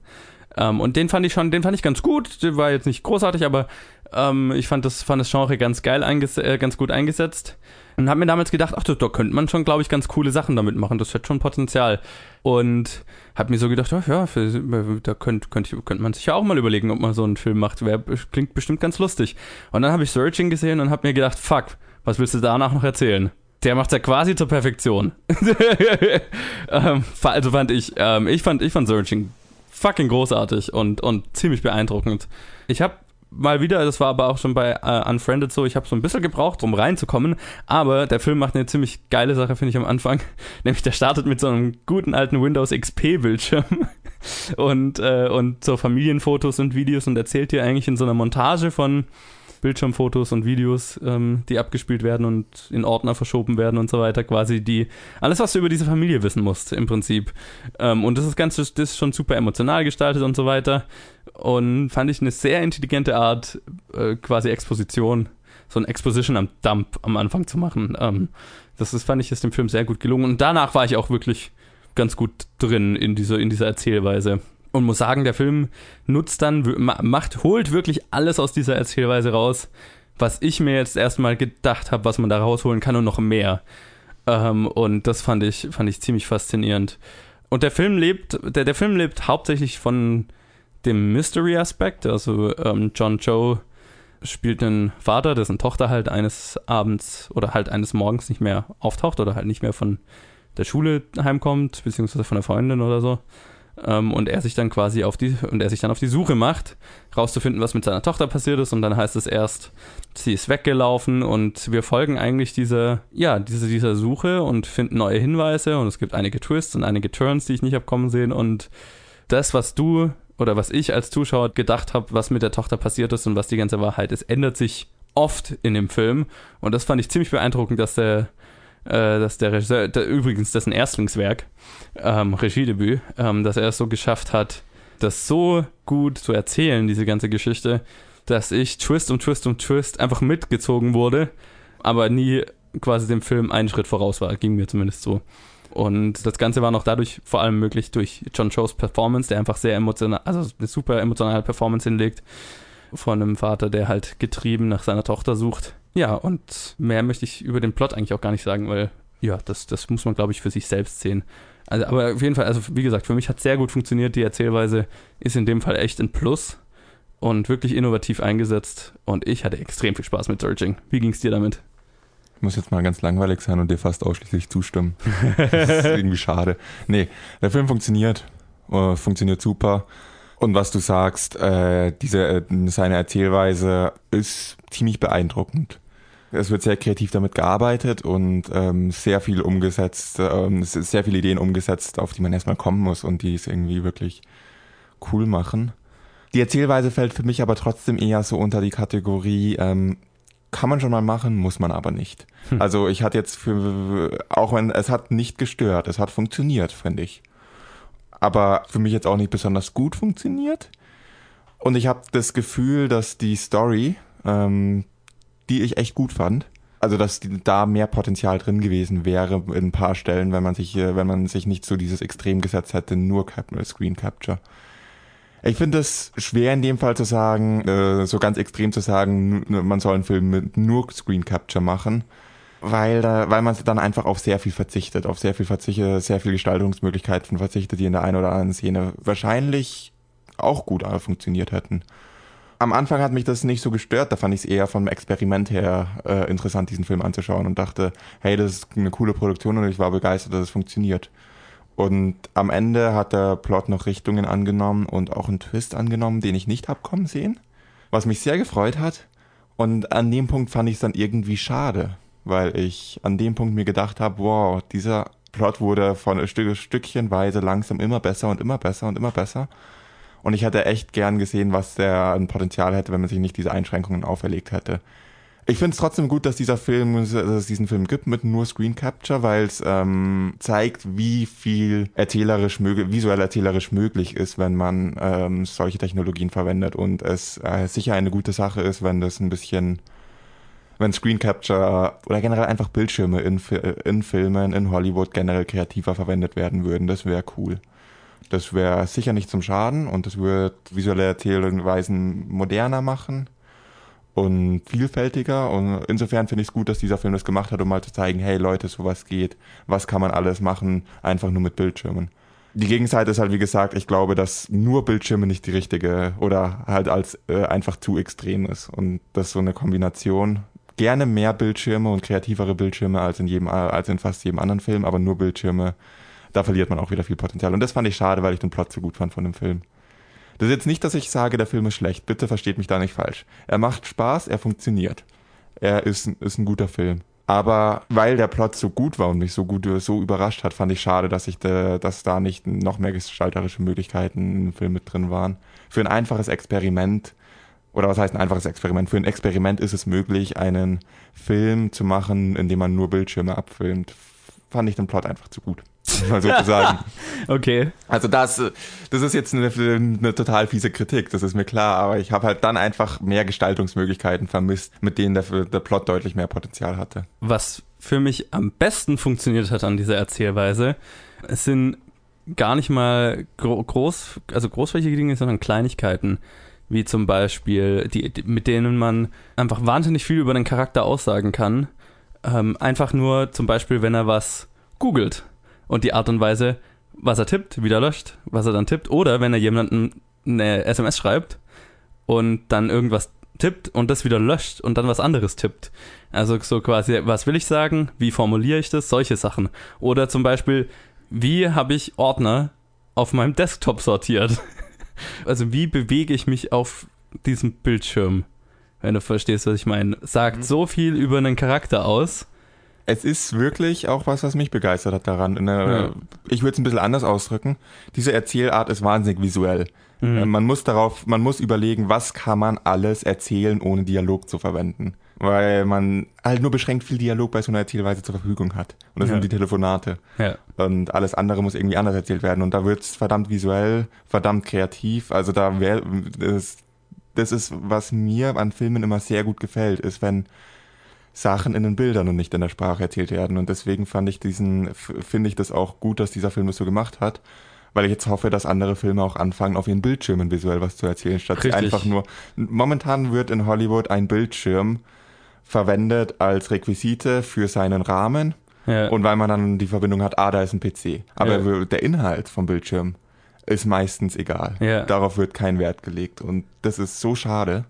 Ähm, und den fand ich schon, den fand ich ganz gut. Der war jetzt nicht großartig, aber ähm, ich fand das, fand das Genre ganz geil, äh, ganz gut eingesetzt. Und habe mir damals gedacht, ach, da, da könnte man schon, glaube ich, ganz coole Sachen damit machen. Das hat schon Potenzial. Und habe mir so gedacht, ach, ja, für, da könnte könnt, könnt man sich ja auch mal überlegen, ob man so einen Film macht. Wär, klingt bestimmt ganz lustig. Und dann habe ich Searching gesehen und habe mir gedacht, fuck, was willst du danach noch erzählen? Der macht ja quasi zur Perfektion. [laughs] ähm, also fand ich, ähm, ich fand, ich fand Searching fucking großartig und, und ziemlich beeindruckend. Ich habe mal wieder, das war aber auch schon bei äh, Unfriended so, ich habe so ein bisschen gebraucht, um reinzukommen, aber der Film macht eine ziemlich geile Sache, finde ich, am Anfang. [laughs] Nämlich der startet mit so einem guten alten Windows XP-Bildschirm [laughs] und, äh, und so Familienfotos und Videos und erzählt dir eigentlich in so einer Montage von Bildschirmfotos und Videos, ähm, die abgespielt werden und in Ordner verschoben werden und so weiter. Quasi die, alles, was du über diese Familie wissen musst, im Prinzip. Ähm, und das ist ganz, das ist schon super emotional gestaltet und so weiter. Und fand ich eine sehr intelligente Art, äh, quasi Exposition, so ein Exposition am Dump am Anfang zu machen. Ähm, das ist, fand ich, ist dem Film sehr gut gelungen. Und danach war ich auch wirklich ganz gut drin in dieser, in dieser Erzählweise. Und muss sagen, der Film nutzt dann, macht, holt wirklich alles aus dieser Erzählweise raus, was ich mir jetzt erstmal gedacht habe, was man da rausholen kann und noch mehr. Ähm, und das fand ich, fand ich ziemlich faszinierend. Und der Film lebt, der, der Film lebt hauptsächlich von dem Mystery-Aspekt. Also ähm, John Joe spielt einen Vater, dessen Tochter halt eines Abends oder halt eines Morgens nicht mehr auftaucht oder halt nicht mehr von der Schule heimkommt, beziehungsweise von der Freundin oder so. Ähm, und er sich dann quasi auf die und er sich dann auf die Suche macht, rauszufinden, was mit seiner Tochter passiert ist. Und dann heißt es erst, sie ist weggelaufen und wir folgen eigentlich dieser, ja, diese, dieser Suche und finden neue Hinweise und es gibt einige Twists und einige Turns, die ich nicht habe kommen sehen. Und das, was du oder was ich als Zuschauer gedacht habe, was mit der Tochter passiert ist und was die ganze Wahrheit ist, ändert sich oft in dem Film. Und das fand ich ziemlich beeindruckend, dass der äh, dass der Regisseur, der, übrigens dessen Erstlingswerk, ähm, Regiedebüt, ähm, dass er es so geschafft hat, das so gut zu erzählen, diese ganze Geschichte, dass ich Twist um Twist um Twist einfach mitgezogen wurde, aber nie quasi dem Film einen Schritt voraus war, ging mir zumindest so. Und das Ganze war noch dadurch vor allem möglich durch John Cho's Performance, der einfach sehr emotional, also eine super emotionale Performance hinlegt von einem Vater, der halt getrieben nach seiner Tochter sucht. Ja, und mehr möchte ich über den Plot eigentlich auch gar nicht sagen, weil ja, das, das muss man, glaube ich, für sich selbst sehen. Also, aber auf jeden Fall, also wie gesagt, für mich hat es sehr gut funktioniert. Die Erzählweise ist in dem Fall echt ein Plus und wirklich innovativ eingesetzt. Und ich hatte extrem viel Spaß mit Searching. Wie ging es dir damit? Ich muss jetzt mal ganz langweilig sein und dir fast ausschließlich zustimmen. [laughs] das ist irgendwie schade. Nee, der Film funktioniert, uh, funktioniert super. Und was du sagst, äh, diese, äh, seine Erzählweise ist ziemlich beeindruckend. Es wird sehr kreativ damit gearbeitet und ähm, sehr viel umgesetzt, ähm, sehr viele Ideen umgesetzt, auf die man erstmal kommen muss und die es irgendwie wirklich cool machen. Die Erzählweise fällt für mich aber trotzdem eher so unter die Kategorie, ähm, kann man schon mal machen, muss man aber nicht. Hm. Also ich hatte jetzt für, auch wenn es hat nicht gestört, es hat funktioniert, finde ich aber für mich jetzt auch nicht besonders gut funktioniert. Und ich habe das Gefühl, dass die Story, ähm, die ich echt gut fand, also dass da mehr Potenzial drin gewesen wäre in ein paar Stellen, wenn man sich, äh, wenn man sich nicht so dieses Extrem gesetzt hätte, nur Cap äh, Screen Capture. Ich finde es schwer in dem Fall zu sagen, äh, so ganz extrem zu sagen, man soll einen Film mit nur Screen Capture machen weil da, weil man dann einfach auf sehr viel verzichtet, auf sehr viel verzichtet, sehr viel Gestaltungsmöglichkeiten verzichtet, die in der einen oder anderen Szene wahrscheinlich auch gut funktioniert hätten. Am Anfang hat mich das nicht so gestört, da fand ich es eher vom Experiment her äh, interessant, diesen Film anzuschauen und dachte, hey, das ist eine coole Produktion und ich war begeistert, dass es funktioniert. Und am Ende hat der Plot noch Richtungen angenommen und auch einen Twist angenommen, den ich nicht hab kommen sehen, was mich sehr gefreut hat. Und an dem Punkt fand ich es dann irgendwie schade, weil ich an dem Punkt mir gedacht habe, wow, dieser Plot wurde von Stück, Stückchenweise langsam immer besser und immer besser und immer besser. Und ich hätte echt gern gesehen, was der ein Potenzial hätte, wenn man sich nicht diese Einschränkungen auferlegt hätte. Ich finde es trotzdem gut, dass dieser Film, dass es diesen Film gibt mit nur Screen Capture, weil es ähm, zeigt, wie viel erzählerisch möglich, visuell erzählerisch möglich ist, wenn man ähm, solche Technologien verwendet und es äh, sicher eine gute Sache ist, wenn das ein bisschen wenn Screen Capture oder generell einfach Bildschirme in, in Filmen, in Hollywood generell kreativer verwendet werden würden. Das wäre cool. Das wäre sicher nicht zum Schaden und das würde visuelle Erzählweisen moderner machen und vielfältiger. Und insofern finde ich es gut, dass dieser Film das gemacht hat, um mal zu zeigen, hey Leute, sowas geht. Was kann man alles machen, einfach nur mit Bildschirmen. Die Gegenseite ist halt, wie gesagt, ich glaube, dass nur Bildschirme nicht die richtige oder halt als äh, einfach zu extrem ist. Und das so eine Kombination gerne mehr Bildschirme und kreativere Bildschirme als in jedem, als in fast jedem anderen Film, aber nur Bildschirme, da verliert man auch wieder viel Potenzial. Und das fand ich schade, weil ich den Plot so gut fand von dem Film. Das ist jetzt nicht, dass ich sage, der Film ist schlecht. Bitte versteht mich da nicht falsch. Er macht Spaß, er funktioniert. Er ist, ist ein guter Film. Aber weil der Plot so gut war und mich so gut so überrascht hat, fand ich schade, dass ich de, dass da nicht noch mehr gestalterische Möglichkeiten im Film mit drin waren. Für ein einfaches Experiment oder was heißt ein einfaches Experiment? Für ein Experiment ist es möglich, einen Film zu machen, in dem man nur Bildschirme abfilmt. Fand ich den Plot einfach zu gut. Mal so zu sagen. [laughs] Okay. Also das, das ist jetzt eine, eine total fiese Kritik, das ist mir klar, aber ich habe halt dann einfach mehr Gestaltungsmöglichkeiten vermisst, mit denen der, der Plot deutlich mehr Potenzial hatte. Was für mich am besten funktioniert hat an dieser Erzählweise, es sind gar nicht mal gro groß, also großflächige Dinge, sondern Kleinigkeiten wie zum Beispiel, die, die, mit denen man einfach wahnsinnig viel über den Charakter aussagen kann. Ähm, einfach nur zum Beispiel, wenn er was googelt und die Art und Weise, was er tippt, wieder löscht, was er dann tippt, oder wenn er jemanden eine SMS schreibt und dann irgendwas tippt und das wieder löscht und dann was anderes tippt. Also so quasi, was will ich sagen? Wie formuliere ich das? Solche Sachen. Oder zum Beispiel, wie habe ich Ordner auf meinem Desktop sortiert? [laughs] Also wie bewege ich mich auf diesem Bildschirm? Wenn du verstehst, was ich meine. Sagt mhm. so viel über einen Charakter aus. Es ist wirklich auch was, was mich begeistert hat daran. Der, ja. Ich würde es ein bisschen anders ausdrücken. Diese Erzählart ist wahnsinnig visuell. Mhm. Äh, man muss darauf, man muss überlegen, was kann man alles erzählen, ohne Dialog zu verwenden. Weil man halt nur beschränkt viel Dialog bei so einer Erzählweise zur Verfügung hat. Und das ja. sind die Telefonate. Ja. Und alles andere muss irgendwie anders erzählt werden. Und da wird's verdammt visuell, verdammt kreativ. Also da wäre, das, das ist, was mir an Filmen immer sehr gut gefällt, ist, wenn Sachen in den Bildern und nicht in der Sprache erzählt werden. Und deswegen fand ich diesen, finde ich das auch gut, dass dieser Film das so gemacht hat weil ich jetzt hoffe, dass andere Filme auch anfangen, auf ihren Bildschirmen visuell was zu erzählen, statt Richtig. einfach nur. Momentan wird in Hollywood ein Bildschirm verwendet als Requisite für seinen Rahmen. Ja. Und weil man dann die Verbindung hat, ah, da ist ein PC. Aber ja. der Inhalt vom Bildschirm ist meistens egal. Ja. Darauf wird kein Wert gelegt. Und das ist so schade.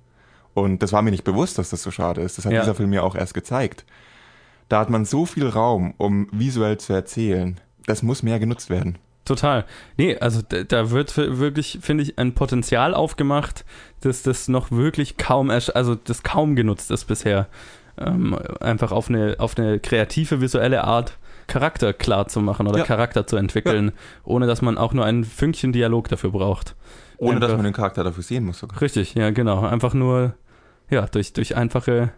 Und das war mir nicht bewusst, dass das so schade ist. Das hat dieser Film mir auch erst gezeigt. Da hat man so viel Raum, um visuell zu erzählen. Das muss mehr genutzt werden. Total. Nee, also da, wird wirklich, finde ich, ein Potenzial aufgemacht, dass das noch wirklich kaum, also das kaum genutzt ist bisher. Ähm, einfach auf eine, auf eine kreative, visuelle Art Charakter klar zu machen oder ja. Charakter zu entwickeln, ja. ohne dass man auch nur ein Fünkchen Dialog dafür braucht. Ohne einfach, dass man den Charakter dafür sehen muss sogar. Richtig, ja, genau. Einfach nur, ja, durch, durch einfache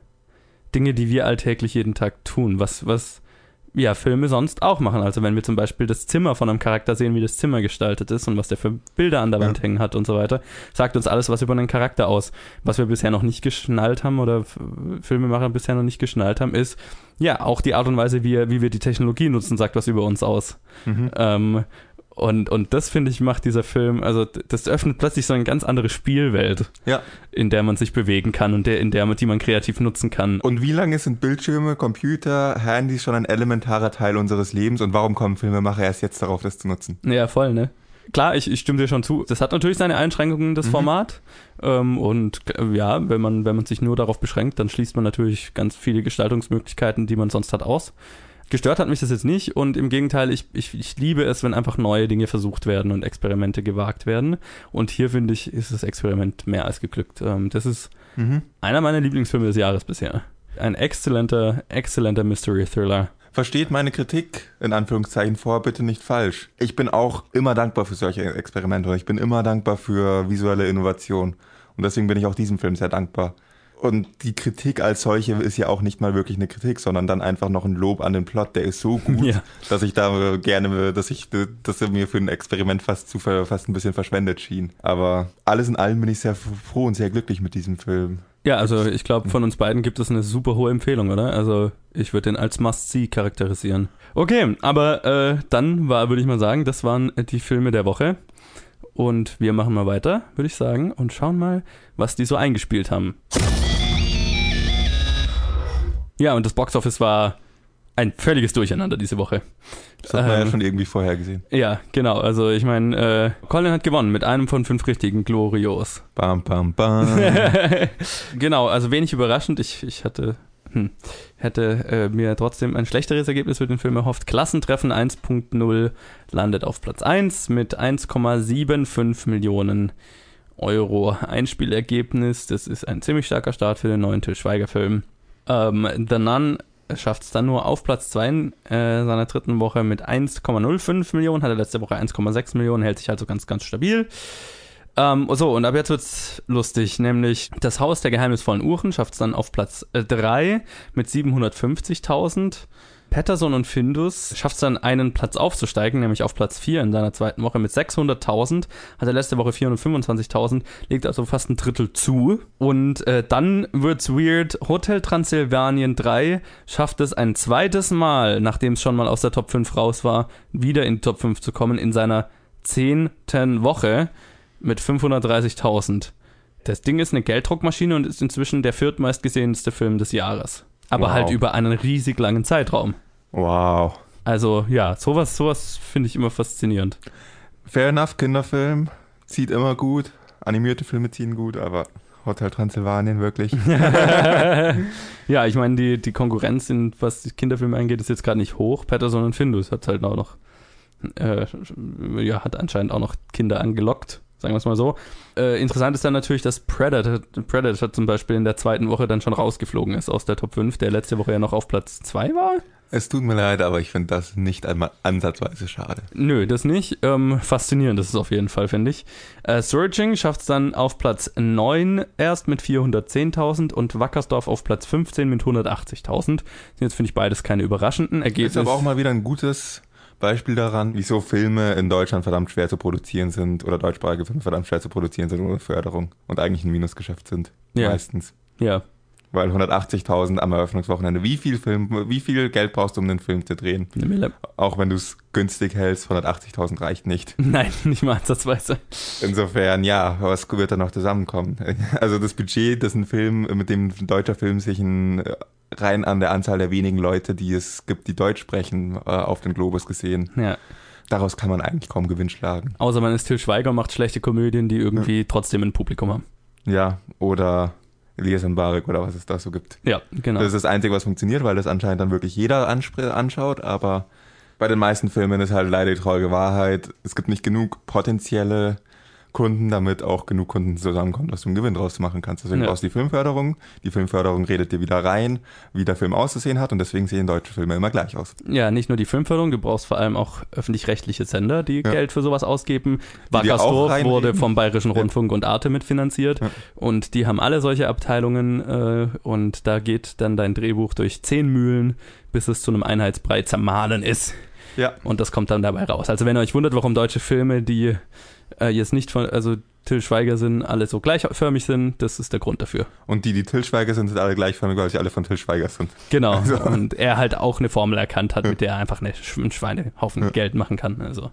Dinge, die wir alltäglich jeden Tag tun. Was, was ja, Filme sonst auch machen. Also wenn wir zum Beispiel das Zimmer von einem Charakter sehen, wie das Zimmer gestaltet ist und was der für Bilder an der Wand ja. hängen hat und so weiter, sagt uns alles was über einen Charakter aus. Was wir bisher noch nicht geschnallt haben oder Filmemacher bisher noch nicht geschnallt haben, ist, ja, auch die Art und Weise, wie, wie wir die Technologie nutzen, sagt was über uns aus. Mhm. Ähm, und, und das, finde ich, macht dieser Film, also das öffnet plötzlich so eine ganz andere Spielwelt, ja. in der man sich bewegen kann und der, in der man, die man kreativ nutzen kann. Und wie lange sind Bildschirme, Computer, Handys schon ein elementarer Teil unseres Lebens und warum kommen Filmemacher erst jetzt darauf, das zu nutzen? Ja, voll, ne? Klar, ich, ich stimme dir schon zu. Das hat natürlich seine Einschränkungen, das mhm. Format. Ähm, und äh, ja, wenn man, wenn man sich nur darauf beschränkt, dann schließt man natürlich ganz viele Gestaltungsmöglichkeiten, die man sonst hat, aus. Gestört hat mich das jetzt nicht und im Gegenteil, ich, ich, ich liebe es, wenn einfach neue Dinge versucht werden und Experimente gewagt werden. Und hier finde ich, ist das Experiment mehr als geglückt. Ähm, das ist mhm. einer meiner Lieblingsfilme des Jahres bisher. Ein exzellenter, exzellenter Mystery Thriller. Versteht meine Kritik in Anführungszeichen vor, bitte nicht falsch. Ich bin auch immer dankbar für solche Experimente und ich bin immer dankbar für visuelle Innovation. Und deswegen bin ich auch diesem Film sehr dankbar. Und die Kritik als solche ist ja auch nicht mal wirklich eine Kritik, sondern dann einfach noch ein Lob an den Plot. Der ist so gut, [laughs] ja. dass ich da gerne, dass ich, dass er mir für ein Experiment fast zu, fast ein bisschen verschwendet schien. Aber alles in allem bin ich sehr froh und sehr glücklich mit diesem Film. Ja, also ich glaube, von uns beiden gibt es eine super hohe Empfehlung, oder? Also ich würde den als Must-See charakterisieren. Okay, aber äh, dann war, würde ich mal sagen, das waren die Filme der Woche. Und wir machen mal weiter, würde ich sagen, und schauen mal, was die so eingespielt haben. Ja, und das Boxoffice war ein völliges Durcheinander diese Woche. Das hat man ähm, ja schon irgendwie vorher gesehen. Ja, genau. Also ich meine, äh, Colin hat gewonnen mit einem von fünf richtigen, glorios. Bam, bam, bam. [laughs] genau, also wenig überraschend. Ich, ich hatte, hm, hätte äh, mir trotzdem ein schlechteres Ergebnis für den Film erhofft. Klassentreffen 1.0 landet auf Platz 1 mit 1,75 Millionen Euro Einspielergebnis. Das ist ein ziemlich starker Start für den neuen Til Schweiger-Film. Ähm, The Nun schafft es dann nur auf Platz 2 in äh, seiner dritten Woche mit 1,05 Millionen, hatte letzte Woche 1,6 Millionen, hält sich also ganz, ganz stabil. Ähm, so, und ab jetzt wird's lustig, nämlich das Haus der geheimnisvollen Uhren schafft es dann auf Platz 3 mit 750.000. Patterson und Findus schafft es dann einen Platz aufzusteigen, nämlich auf Platz 4 in seiner zweiten Woche mit 600.000. Hatte letzte Woche 425.000, legt also fast ein Drittel zu. Und äh, dann wird's weird. Hotel Transylvanien 3 schafft es ein zweites Mal, nachdem es schon mal aus der Top 5 raus war, wieder in die Top 5 zu kommen in seiner zehnten Woche mit 530.000. Das Ding ist eine Gelddruckmaschine und ist inzwischen der viertmeistgesehenste Film des Jahres. Aber Wow. halt über einen riesig langen Zeitraum. Wow. Also ja, sowas, sowas finde ich immer faszinierend. Fair enough, Kinderfilm zieht immer gut. Animierte Filme ziehen gut, aber Hotel Transylvanien wirklich. [laughs] Ja, ich meine, die, die Konkurrenz, in, was die Kinderfilme angeht, ist jetzt gerade nicht hoch. Patterson und Findus hat halt auch noch, äh, ja, hat anscheinend auch noch Kinder angelockt, sagen wir es mal so. Äh, interessant ist dann natürlich, dass Predator, Predator zum Beispiel in der zweiten Woche dann schon rausgeflogen ist aus der Top 5, der letzte Woche ja noch auf Platz 2 war. es tut mir leid, aber ich finde das nicht einmal ansatzweise schade. Nö, das nicht. Ähm, faszinierend ist es auf jeden Fall, finde ich. Äh, Surging schafft es dann auf Platz 9 erst mit 410.000 und Wackersdorf auf Platz 15 mit 180.000. Sind jetzt, finde ich, beides keine überraschenden Ist Ergebnisse. aber auch mal wieder ein gutes Beispiel daran, wieso Filme in Deutschland verdammt schwer zu produzieren sind oder deutschsprachige Filme verdammt schwer zu produzieren sind ohne Förderung und eigentlich ein Minusgeschäft sind. Ja. Meistens. Ja, Weil 180.000 am Eröffnungswochenende, wie viel Film, wie viel Geld brauchst du, um den Film zu drehen? eine Mille. Auch wenn du es günstig hältst, 180.000 reicht nicht. [laughs] Nein, nicht mal ansatzweise. Insofern, ja, was wird da noch zusammenkommen? [laughs] Also das Budget, das ein Film, mit dem ein deutscher Film sich ein, rein an der Anzahl der wenigen Leute, die es gibt, die Deutsch sprechen, äh, auf den Globus gesehen. Ja. Daraus kann man eigentlich kaum Gewinn schlagen. Außer man ist Till Schweiger und macht schlechte Komödien, die irgendwie trotzdem ein Publikum haben. Ja, oder Elias Mbarek oder was es da so gibt. Ja, genau. Das ist das Einzige, was funktioniert, weil das anscheinend dann wirklich jeder anschaut, aber bei den meisten Filmen ist halt leider die traurige Wahrheit, es gibt nicht genug potenzielle Kunden, damit auch genug Kunden zusammenkommen, dass du einen Gewinn draus machen kannst. Deswegen Ja. brauchst du die Filmförderung. Die Filmförderung redet dir wieder rein, wie der Film auszusehen hat und deswegen sehen deutsche Filme immer gleich aus. Ja, nicht nur die Filmförderung, du brauchst vor allem auch öffentlich-rechtliche Sender, die Ja. Geld für sowas ausgeben. Wackersdorf wurde vom Bayerischen Ja. Rundfunk und Arte mitfinanziert Ja. und die haben alle solche Abteilungen äh, und da geht dann dein Drehbuch durch zehn Mühlen, bis es zu einem Einheitsbrei zermahlen ist Ja. und das kommt dann dabei raus. Also wenn ihr euch wundert, warum deutsche Filme, die äh, jetzt nicht von, also Till Schweiger sind, alle so gleichförmig sind, das ist der Grund dafür. Und die, die Till Schweiger sind, sind alle gleichförmig, weil sie alle von Till Schweiger sind. Genau. Also- Und er halt auch eine Formel erkannt hat, mit der er einfach eine einen Schweinehaufen Ja. Geld machen kann. Also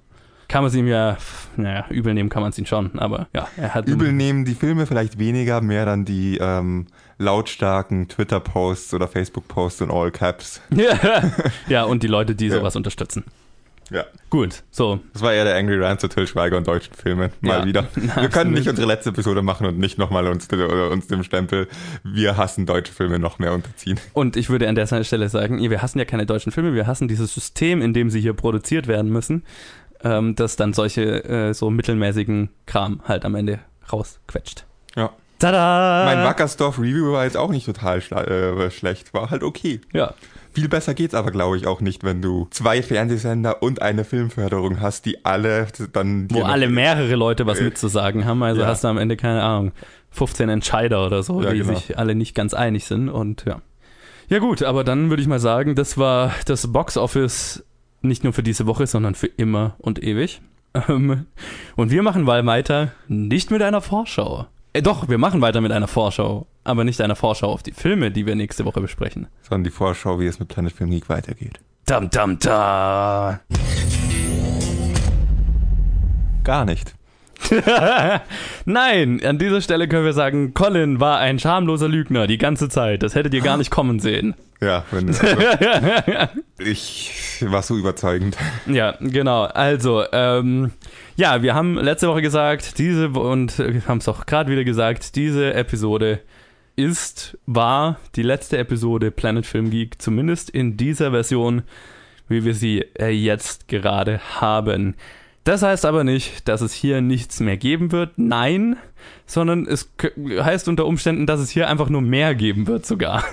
kann man es ihm ja, naja, übel nehmen kann man es ihm schon, aber ja, er hat. Übel nehmen die Filme vielleicht weniger, mehr dann die ähm, lautstarken Twitter-Posts oder Facebook-Posts in All Caps. ja, [laughs] ja, und die Leute, die Ja. sowas unterstützen. Ja. Gut, so. Das war eher der Angry Rant zu Till Schweiger und deutschen Filmen. Mal Ja. wieder. [laughs] Wir Absolut. können nicht unsere letzte Episode machen und nicht nochmal uns, uns dem Stempel, wir hassen deutsche Filme noch mehr unterziehen. Und ich würde an der Stelle sagen, wir hassen ja keine deutschen Filme, wir hassen dieses System, in dem sie hier produziert werden müssen, ähm, das dann solche äh, so mittelmäßigen Kram halt am Ende rausquetscht. Ja. Tada! Mein Wackersdorf Review war jetzt auch nicht total schla- äh, schlecht, war halt okay. Ja, Viel besser geht's aber, glaube ich, auch nicht, wenn du zwei Fernsehsender und eine Filmförderung hast, die alle dann... wo alle mehrere Leute was Äh, mitzusagen haben. Also ja. hast du am Ende, keine Ahnung, 15 Entscheider oder so, Ja, die genau. sich alle nicht ganz einig sind. Und ja. Ja gut, aber dann würde ich mal sagen, das war das Box-Office nicht nur für diese Woche, sondern für immer und ewig. Ähm, Und wir machen mal weiter, nicht mit einer Vorschau. Äh, doch, wir machen weiter mit einer Vorschau, aber nicht einer Vorschau auf die Filme, die wir nächste Woche besprechen. Sondern die Vorschau, wie es mit Planet Film Geek weitergeht. Dam, dam, da. Gar nicht. [laughs] Nein, an dieser Stelle können wir sagen, Colin war ein schamloser Lügner die ganze Zeit. Das hättet ihr gar nicht kommen sehen. Ja, wenn, also, [laughs] ich war so überzeugend. Ja, genau. Also, ähm, ja, wir haben letzte Woche gesagt, diese und äh, haben es auch gerade wieder gesagt, diese Episode ist, war die letzte Episode Planet Film Geek, zumindest in dieser Version, wie wir sie äh, jetzt gerade haben. Das heißt aber nicht, dass es hier nichts mehr geben wird. Nein, sondern es heißt unter Umständen, dass es hier einfach nur mehr geben wird sogar.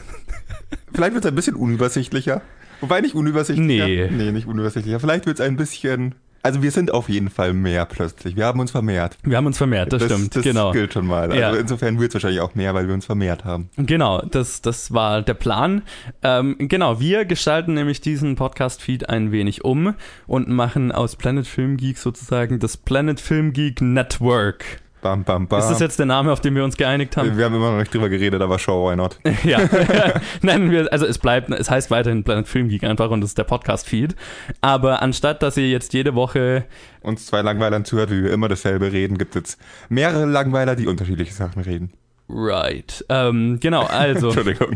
[laughs] Vielleicht wird es ein bisschen unübersichtlicher. Wobei nicht unübersichtlicher. Nee. Nee, nicht unübersichtlicher. Vielleicht wird es ein bisschen Also wir sind auf jeden Fall mehr plötzlich. Wir haben uns vermehrt. Wir haben uns vermehrt, das, stimmt. Das genau. gilt schon mal. Also Ja. insofern wird es wahrscheinlich auch mehr, weil wir uns vermehrt haben. Genau, das, das war der Plan. Ähm, genau, wir gestalten nämlich diesen Podcast-Feed ein wenig um und machen aus Planet Film Geek sozusagen das Planet Film Geek Network. Bam, bam, bam. Ist das jetzt der Name, auf den wir uns geeinigt haben? wir haben immer noch nicht drüber geredet, aber show, why not? [laughs] ja. [laughs] Nennen wir, also es bleibt, es heißt weiterhin Planet Film Geek einfach und das ist der Podcast-Feed. Aber anstatt, dass ihr jetzt jede Woche Uns zwei Langweilern zuhört, wie wir immer dasselbe reden, gibt es mehrere Langweiler, die unterschiedliche Sachen reden. Right. Ähm, genau, also. [laughs] Entschuldigung.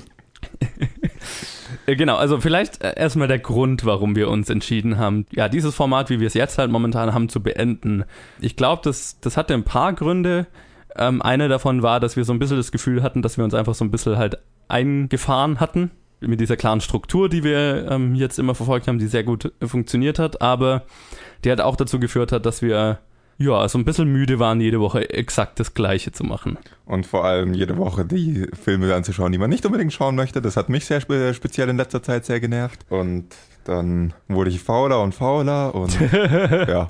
Äh, Genau, also vielleicht äh, erstmal der Grund, warum wir uns entschieden haben, ja, dieses Format, wie wir es jetzt halt momentan haben, zu beenden. Ich glaube, das, das hatte ein paar Gründe. Ähm, eine davon war, dass wir so ein bisschen das Gefühl hatten, dass wir uns einfach so ein bisschen halt eingefahren hatten mit dieser klaren Struktur, die wir ähm, jetzt immer verfolgt haben, die sehr gut äh, funktioniert hat, aber die halt auch dazu geführt hat, dass wir ja so ein bisschen müde waren, jede Woche exakt das Gleiche zu machen. Und vor allem jede Woche die Filme anzuschauen, die man nicht unbedingt schauen möchte. Das hat mich sehr spe speziell in letzter Zeit sehr genervt. Und dann wurde ich fauler und fauler und [laughs] ja.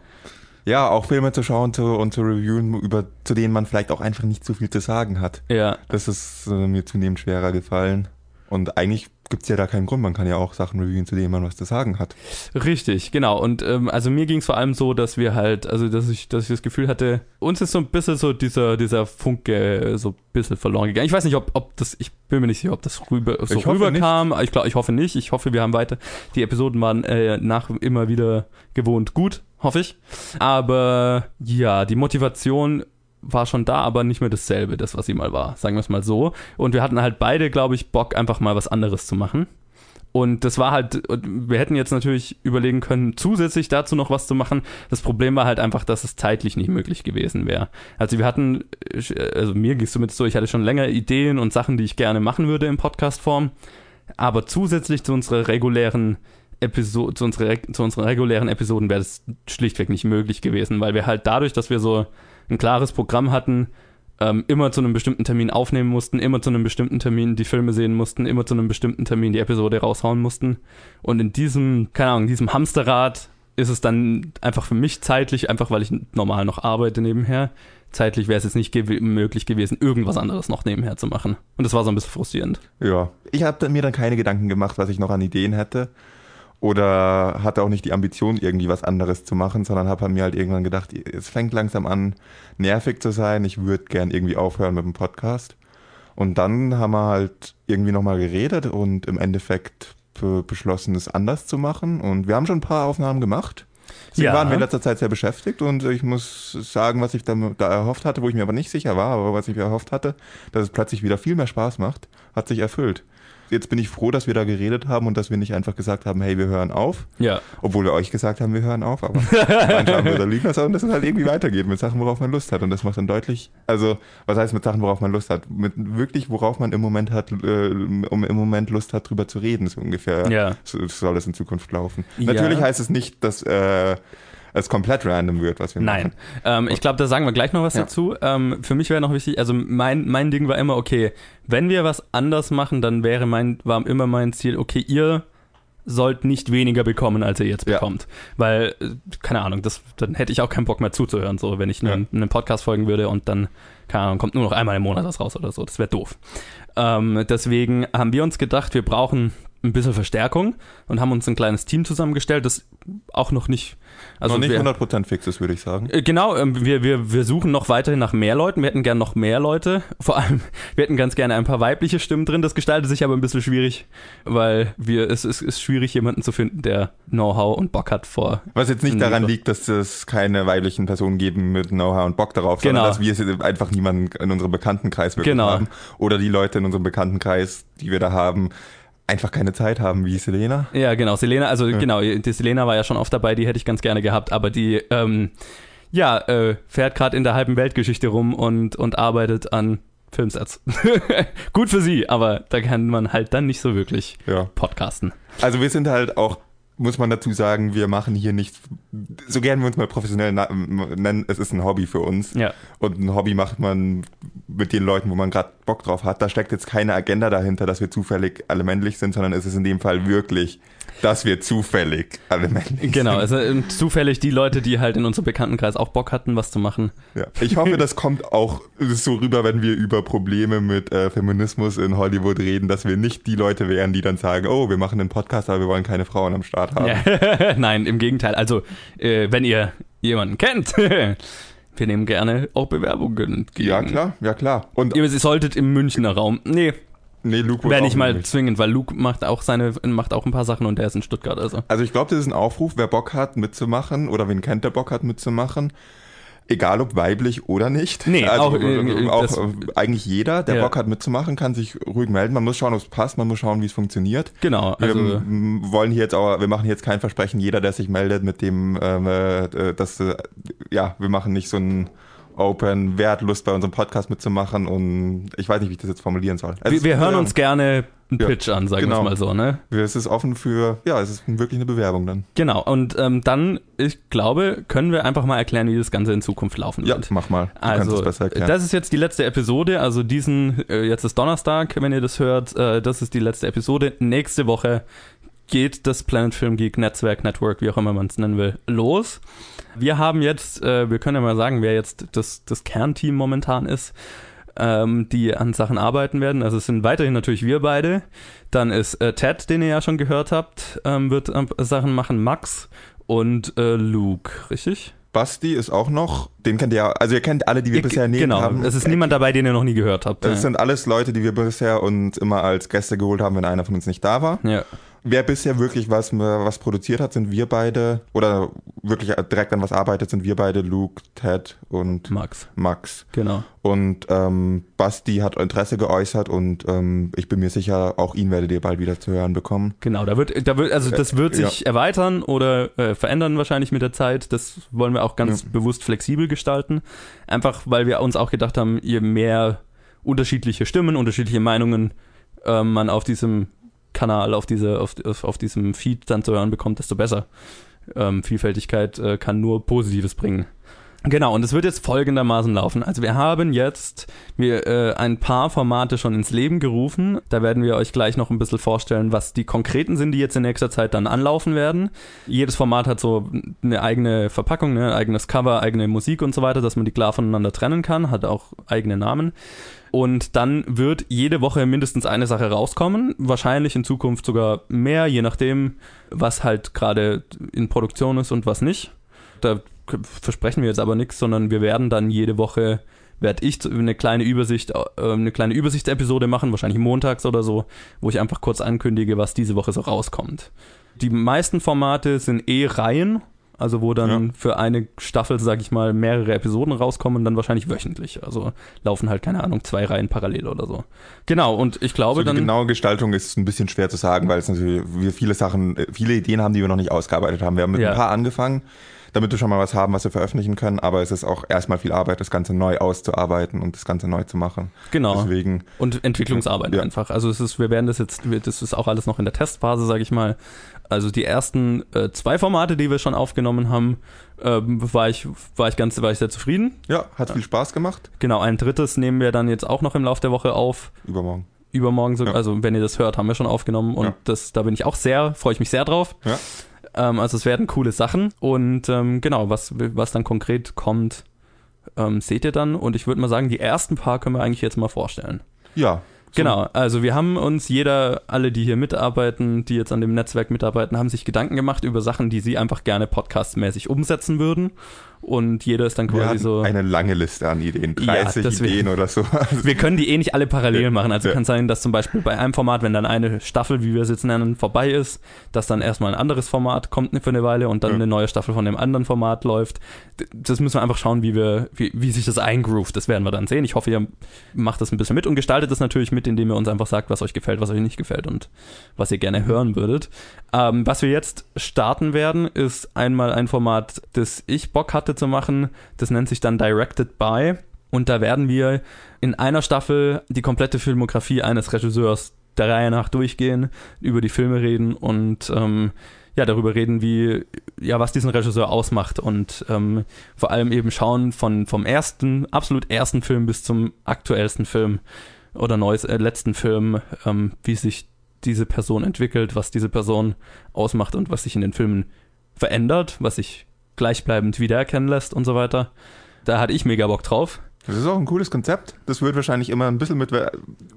Ja, auch Filme zu schauen zu, und zu reviewen, über, zu denen man vielleicht auch einfach nicht so viel zu sagen hat. Ja, Das ist äh, mir zunehmend schwerer gefallen. Und eigentlich gibt's ja da keinen Grund. Man kann ja auch Sachen reviewen, zu denen man was zu sagen hat. Richtig, genau. Und ähm, also mir ging es vor allem so, dass wir halt, also dass ich, dass ich das Gefühl hatte, uns ist so ein bisschen so dieser, dieser Funke äh, so ein bisschen verloren gegangen. Ich weiß nicht, ob, ob das, ich bin mir nicht sicher, ob das rüber, so Ich rüberkam. Ich glaube, ich hoffe nicht. Ich hoffe, wir haben weiter. Die Episoden waren äh, nach immer wieder gewohnt gut, hoffe ich. Aber ja, die Motivation war schon da, aber nicht mehr dasselbe, das, was sie mal war. Sagen wir es mal so. Und wir hatten halt beide, glaube ich, Bock, einfach mal was anderes zu machen. Und das war halt, wir hätten jetzt natürlich überlegen können, zusätzlich dazu noch was zu machen. Das Problem war halt einfach, dass es zeitlich nicht möglich gewesen wäre. Also wir hatten, also mir ging es zumindest so, ich hatte schon länger Ideen und Sachen, die ich gerne machen würde in Podcast-Form. Aber zusätzlich zu unserer regulären Episode, zu, unserer, zu unseren regulären Episoden wäre das schlichtweg nicht möglich gewesen, weil wir halt dadurch, dass wir so ein klares Programm hatten, ähm, immer zu einem bestimmten Termin aufnehmen mussten, immer zu einem bestimmten Termin die Filme sehen mussten, immer zu einem bestimmten Termin die Episode raushauen mussten. Und in diesem, keine Ahnung, diesem Hamsterrad ist es dann einfach für mich zeitlich, einfach weil ich normal noch arbeite nebenher, zeitlich wäre es jetzt nicht gew möglich gewesen, irgendwas anderes noch nebenher zu machen. Und das war so ein bisschen frustrierend. Ja. Ich habe mir dann keine Gedanken gemacht, was ich noch an Ideen hätte. Oder hatte auch nicht die Ambition, irgendwie was anderes zu machen, sondern habe mir halt irgendwann gedacht, es fängt langsam an, nervig zu sein. Ich würde gern irgendwie aufhören mit dem Podcast. Und dann haben wir halt irgendwie nochmal geredet und im Endeffekt be- beschlossen, es anders zu machen. Und wir haben schon ein paar Aufnahmen gemacht. Sie Ja. waren wir in letzter Zeit sehr beschäftigt und ich muss sagen, was ich da, da erhofft hatte, wo ich mir aber nicht sicher war, aber was ich mir erhofft hatte, dass es plötzlich wieder viel mehr Spaß macht, hat sich erfüllt. Jetzt bin ich froh, dass wir da geredet haben und dass wir nicht einfach gesagt haben, hey, wir hören auf, Ja. obwohl wir euch gesagt haben, wir hören auf, aber manche haben wir da liegen lassen, und dass es halt irgendwie weitergeht mit Sachen, worauf man Lust hat. Und das macht dann deutlich, also was heißt mit Sachen, worauf man Lust hat? Mit wirklich, worauf man im Moment hat, äh, um im Moment Lust hat, drüber zu reden, so ungefähr Ja. so, soll es in Zukunft laufen. Ja. Natürlich heißt es nicht, dass äh, es komplett random wird, was wir Nein. machen. Ähm, ich glaube, da sagen wir gleich noch was Ja. dazu. Ähm, für mich wäre noch wichtig, also mein, mein Ding war immer, okay, wenn wir was anders machen, dann wäre mein, war immer mein Ziel, okay, ihr sollt nicht weniger bekommen, als ihr jetzt Ja. bekommt. Weil, äh, keine Ahnung, das, dann hätte ich auch keinen Bock mehr zuzuhören, so wenn ich einen, einen Podcast folgen würde und dann, keine Ahnung, kommt nur noch einmal im Monat was raus oder so. Das wäre doof. Ähm, deswegen haben wir uns gedacht, wir brauchen ein bisschen Verstärkung und haben uns ein kleines Team zusammengestellt, das auch noch nicht. Also Noch nicht wir, 100% fix ist, würde ich sagen. äh, Genau, ähm, wir, wir, wir suchen noch weiterhin nach mehr Leuten. Wir hätten gern noch mehr Leute. Vor allem, [laughs] wir hätten ganz gerne ein paar weibliche Stimmen drin. Das gestaltet sich aber ein bisschen schwierig, weil wir, es ist, ist schwierig, jemanden zu finden, der Know-how und Bock hat vor. Was jetzt nicht daran liegt, dass es keine weiblichen Personen geben mit Know-how und Bock darauf, Genau. sondern dass wir es einfach niemanden in unserem Bekanntenkreis wirklich Genau. haben. Oder die Leute in unserem Bekanntenkreis, die wir da haben, einfach keine Zeit haben, wie Selena. Ja, genau. Selena, also genau, die Selena war ja schon oft dabei, die hätte ich ganz gerne gehabt, aber die, ähm, ja, äh, fährt gerade in der halben Weltgeschichte rum und, und arbeitet an Filmsets. [laughs] Gut für sie, aber da kann man halt dann nicht so wirklich Ja. podcasten. Also wir sind halt auch, muss man dazu sagen, wir machen hier nicht so gern wir uns mal professionell nennen, es ist ein Hobby für uns. Ja. Und ein Hobby macht man mit den Leuten, wo man gerade Bock drauf hat. Da steckt jetzt keine Agenda dahinter, dass wir zufällig alle männlich sind, sondern es ist in dem Fall wirklich, dass wir zufällig alle männlich Genau, also zufällig die Leute, die halt in unserem Bekanntenkreis auch Bock hatten, was zu machen. Ja. Ich hoffe, das kommt auch so rüber, wenn wir über Probleme mit äh, Feminismus in Hollywood reden, dass wir nicht die Leute wären, die dann sagen, oh, wir machen einen Podcast, aber wir wollen keine Frauen am Start haben. Ja. [laughs] Nein, im Gegenteil. Also, äh, wenn ihr jemanden kennt, [laughs] wir nehmen gerne auch Bewerbungen entgegen. Ja, klar, ja klar. Und Ihr solltet im Münchner Raum. Nee, nee, Luke wäre nicht mal nicht. zwingend, weil Luke macht auch seine, macht auch ein paar Sachen und der ist in Stuttgart, also. Also ich glaube, das ist ein Aufruf, wer Bock hat mitzumachen oder wen kennt, der Bock hat mitzumachen. Egal ob weiblich oder nicht. Nee, also, auch, äh, auch das- äh, eigentlich jeder, der Ja. Bock hat mitzumachen, kann sich ruhig melden. Man muss schauen, ob es passt, man muss schauen, wie es funktioniert. Genau, Wir also. ähm, wollen hier jetzt aber, wir machen jetzt kein Versprechen, jeder, der sich meldet, mit dem, ähm, äh, dass, äh, ja, wir machen nicht so ein Open, wer hat Lust bei unserem Podcast mitzumachen und ich weiß nicht, wie ich das jetzt formulieren soll. Es Wir, wir hören Bewerbung. uns gerne einen Ja, Pitch an, sagen wir genau. es mal so, ne? Es ist offen für, ja, es ist wirklich eine Bewerbung dann. Genau, und ähm, dann, ich glaube, können wir einfach mal erklären, wie das Ganze in Zukunft laufen Ja, wird. mach mal. Du kannst Also, es besser erklären. das ist jetzt die letzte Episode. Also diesen, äh, jetzt ist Donnerstag, wenn ihr das hört. Äh, das ist die letzte Episode. Nächste Woche geht das Planet Film Geek Netzwerk, Network, wie auch immer man es nennen will, los. Wir haben jetzt, äh, wir können ja mal sagen, wer jetzt das, das Kernteam momentan ist, ähm, die an Sachen arbeiten werden. Also es sind weiterhin natürlich wir beide. Dann ist äh, Ted, den ihr ja schon gehört habt, ähm, wird äh, Sachen machen, Max und äh, Luke, richtig? Basti ist auch noch, den kennt ihr ja, also ihr kennt alle, die wir Ihr- bisher erwähnt genau, haben. es ist niemand dabei, den ihr noch nie gehört habt. Das Ja. sind alles Leute, die wir bisher uns immer als Gäste geholt haben, wenn einer von uns nicht da war. ja. Wer bisher wirklich was, was produziert hat, sind wir beide, oder wirklich direkt an was arbeitet, sind wir beide, Luke, Ted und Max, Max. genau. Und ähm, Basti hat Interesse geäußert und ähm, ich bin mir sicher, auch ihn werdet ihr bald wieder zu hören bekommen. Genau, da wird, da wird, also das wird Äh, sich erweitern oder äh, verändern wahrscheinlich mit der Zeit. Das wollen wir auch ganz bewusst flexibel gestalten. Einfach, weil wir uns auch gedacht haben, je mehr unterschiedliche Stimmen, unterschiedliche Meinungen äh, man auf diesem Kanal, auf diese, auf, auf, auf diesem Feed dann zu hören bekommt, desto besser. Ähm, Vielfältigkeit äh, kann nur Positives bringen. Genau, und es wird jetzt folgendermaßen laufen. Also wir haben jetzt wir, äh, ein paar Formate schon ins Leben gerufen. Da werden wir euch gleich noch ein bisschen vorstellen, was die konkreten sind, die jetzt in nächster Zeit dann anlaufen werden. Jedes Format hat so eine eigene Verpackung, ne, eigenes Cover, eigene Musik und so weiter, dass man die klar voneinander trennen kann, hat auch eigene Namen. Und dann wird jede Woche mindestens eine Sache rauskommen. Wahrscheinlich in Zukunft sogar mehr, je nachdem, was halt gerade in Produktion ist und was nicht. Da versprechen wir jetzt aber nichts, sondern wir werden dann jede Woche, werde ich eine kleine Übersicht, äh, eine kleine Übersichtsepisode machen, wahrscheinlich montags oder so, wo ich einfach kurz ankündige, was diese Woche so rauskommt. Die meisten Formate sind eh Reihen, also wo dann Ja. für eine Staffel, sag ich mal, mehrere Episoden rauskommen, dann wahrscheinlich wöchentlich. Also laufen halt, keine Ahnung, zwei Reihen parallel oder so. Genau, und ich glaube So die dann. genaue Gestaltung ist ein bisschen schwer zu sagen, weil es natürlich wir viele Sachen, äh, viele Ideen haben, die wir noch nicht ausgearbeitet haben. Wir haben mit Ja. ein paar angefangen, damit wir schon mal was haben, was wir veröffentlichen können, aber es ist auch erstmal viel Arbeit, das Ganze neu auszuarbeiten und das Ganze neu zu machen. Genau. Deswegen, Und Entwicklungsarbeit Ja. einfach. Also es ist, wir werden das jetzt, das ist auch alles noch in der Testphase, sage ich mal. Also die ersten äh, zwei Formate, die wir schon aufgenommen haben, ähm, war ich, war ich ganz, war ich sehr zufrieden. ja, hat viel Spaß gemacht. Genau, ein drittes nehmen wir dann jetzt auch noch im Laufe der Woche auf. Übermorgen. Übermorgen, so, Ja. also wenn ihr das hört, haben wir schon aufgenommen und Ja. das, da bin ich auch sehr, freue ich mich sehr drauf. Ja. Ähm, also es werden coole Sachen und ähm, genau, was, was dann konkret kommt, ähm, seht ihr dann und ich würde mal sagen, die ersten paar können wir eigentlich jetzt mal vorstellen. Ja. So- Genau, also wir haben uns jeder, alle, die hier mitarbeiten, die jetzt an dem Netzwerk mitarbeiten, haben sich Gedanken gemacht über Sachen, die sie einfach gerne podcastmäßig umsetzen würden. Und jeder ist dann Wir quasi so. eine lange Liste an Ideen, Ja, 30 deswegen- Ideen oder so. [laughs] wir können die eh nicht alle parallel Ja. machen. Also Ja. kann sein, dass zum Beispiel bei einem Format, wenn dann eine Staffel, wie wir es jetzt nennen, vorbei ist, dass dann erstmal ein anderes Format kommt für eine Weile und dann Ja. eine neue Staffel von dem anderen Format läuft. Das müssen wir einfach schauen, wie wir, wie, wie sich das eingroovt. Das werden wir dann sehen. Ich hoffe, ihr macht das ein bisschen mit und gestaltet das natürlich mit, indem ihr uns einfach sagt, was euch gefällt, was euch nicht gefällt und was ihr gerne hören würdet. Ähm, was wir jetzt starten werden, ist einmal ein Format, das ich Bock hatte zu machen. Das nennt sich dann Directed by. Und da werden wir in einer Staffel die komplette Filmografie eines Regisseurs der Reihe nach durchgehen, über die Filme reden und ähm, ja, darüber reden, wie, ja, was diesen Regisseur ausmacht und ähm, vor allem eben schauen von, vom ersten, absolut ersten Film bis zum aktuellsten Film oder neues, äh, letzten Film, ähm, wie sich diese Person entwickelt, was diese Person ausmacht und was sich in den Filmen verändert, was sich gleichbleibend wiedererkennen lässt und so weiter. Da hatte ich mega Bock drauf. Das ist auch ein cooles Konzept. Das wird wahrscheinlich immer ein bisschen mit,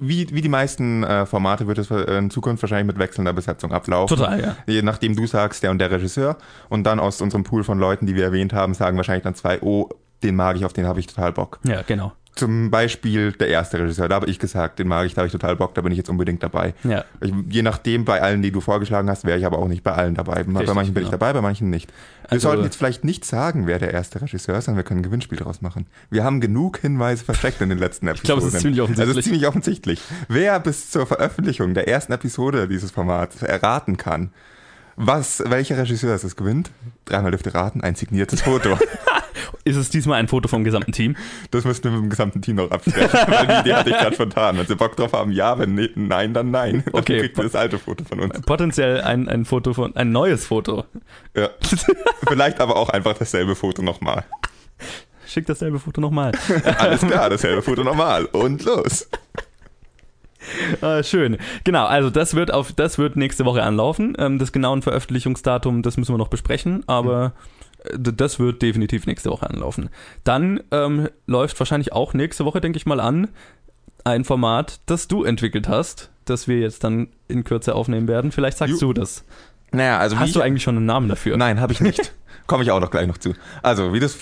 wie, wie die meisten äh, Formate wird es in Zukunft wahrscheinlich mit wechselnder Besetzung ablaufen. Total, ja. Je nachdem du sagst, der und der Regisseur. Und dann aus unserem Pool von Leuten, die wir erwähnt haben, sagen wahrscheinlich dann zwei, oh, den mag ich, auf den habe ich total Bock. Ja, genau. Zum Beispiel der erste Regisseur, da habe ich gesagt, den mag ich, da habe ich total Bock, da bin ich jetzt unbedingt dabei. Ja. Ich, je nachdem, bei allen, die du vorgeschlagen hast, wäre ich aber auch nicht bei allen dabei. bei manchen bin ich genau. dabei, bei manchen nicht. Wir Also- sollten jetzt vielleicht nicht sagen, wer der erste Regisseur ist, sondern wir können ein Gewinnspiel draus machen. Wir haben genug Hinweise versteckt in den letzten Episoden. glaube, es ist ziemlich offensichtlich. Also es ist ziemlich offensichtlich. Wer bis zur Veröffentlichung der ersten Episode dieses Formats erraten kann, was, welcher Regisseur es ist, gewinnt, dreimal dürfte raten, ein signiertes Foto. [laughs] Ist es diesmal ein Foto vom gesamten Team? Das müssten wir mit dem gesamten Team noch absprechen, [laughs] weil die Idee hatte ich gerade spontan. Wenn sie Bock drauf haben, ja, wenn nee, nein, dann nein. Dann Okay. kriegt ihr das alte Foto von uns. Potenziell ein, ein Foto von, ein neues Foto. Ja. [laughs] Vielleicht aber auch einfach dasselbe Foto nochmal. Schick dasselbe Foto nochmal. Alles klar, dasselbe Foto nochmal. Und los. Äh, [laughs] schön. Genau, also das wird auf das wird nächste Woche anlaufen. Ähm, das genauen Veröffentlichungsdatum, das müssen wir noch besprechen, aber d- das wird definitiv nächste Woche anlaufen. Dann ähm, läuft wahrscheinlich auch nächste Woche, denke ich mal, an, ein Format, das du entwickelt hast, das wir jetzt dann in Kürze aufnehmen werden. Vielleicht sagst Ju- du das. Naja, also Hast du eigentlich schon einen Namen dafür? Nein, habe ich nicht. [laughs] Komme ich auch noch gleich noch zu. Also, wie das,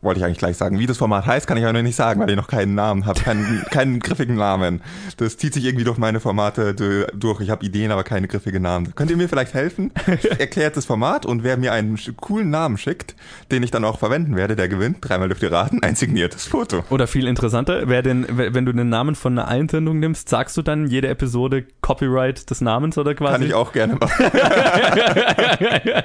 wollte ich eigentlich gleich sagen, wie das Format heißt, kann ich aber noch nicht sagen, weil ich noch keinen Namen habe, keinen, [laughs] keinen griffigen Namen. Das zieht sich irgendwie durch meine Formate du- durch. Ich habe Ideen, aber keine griffigen Namen. Könnt ihr mir vielleicht helfen? Erklärt das Format und wer mir einen coolen Namen schickt, den ich dann auch verwenden werde, der gewinnt. Dreimal dürft ihr raten, ein signiertes Foto. Oder viel interessanter, wer den, wenn du den Namen von einer Einsendung nimmst, sagst du dann jede Episode Copyright des Namens oder quasi? Kann ich auch gerne machen. [laughs]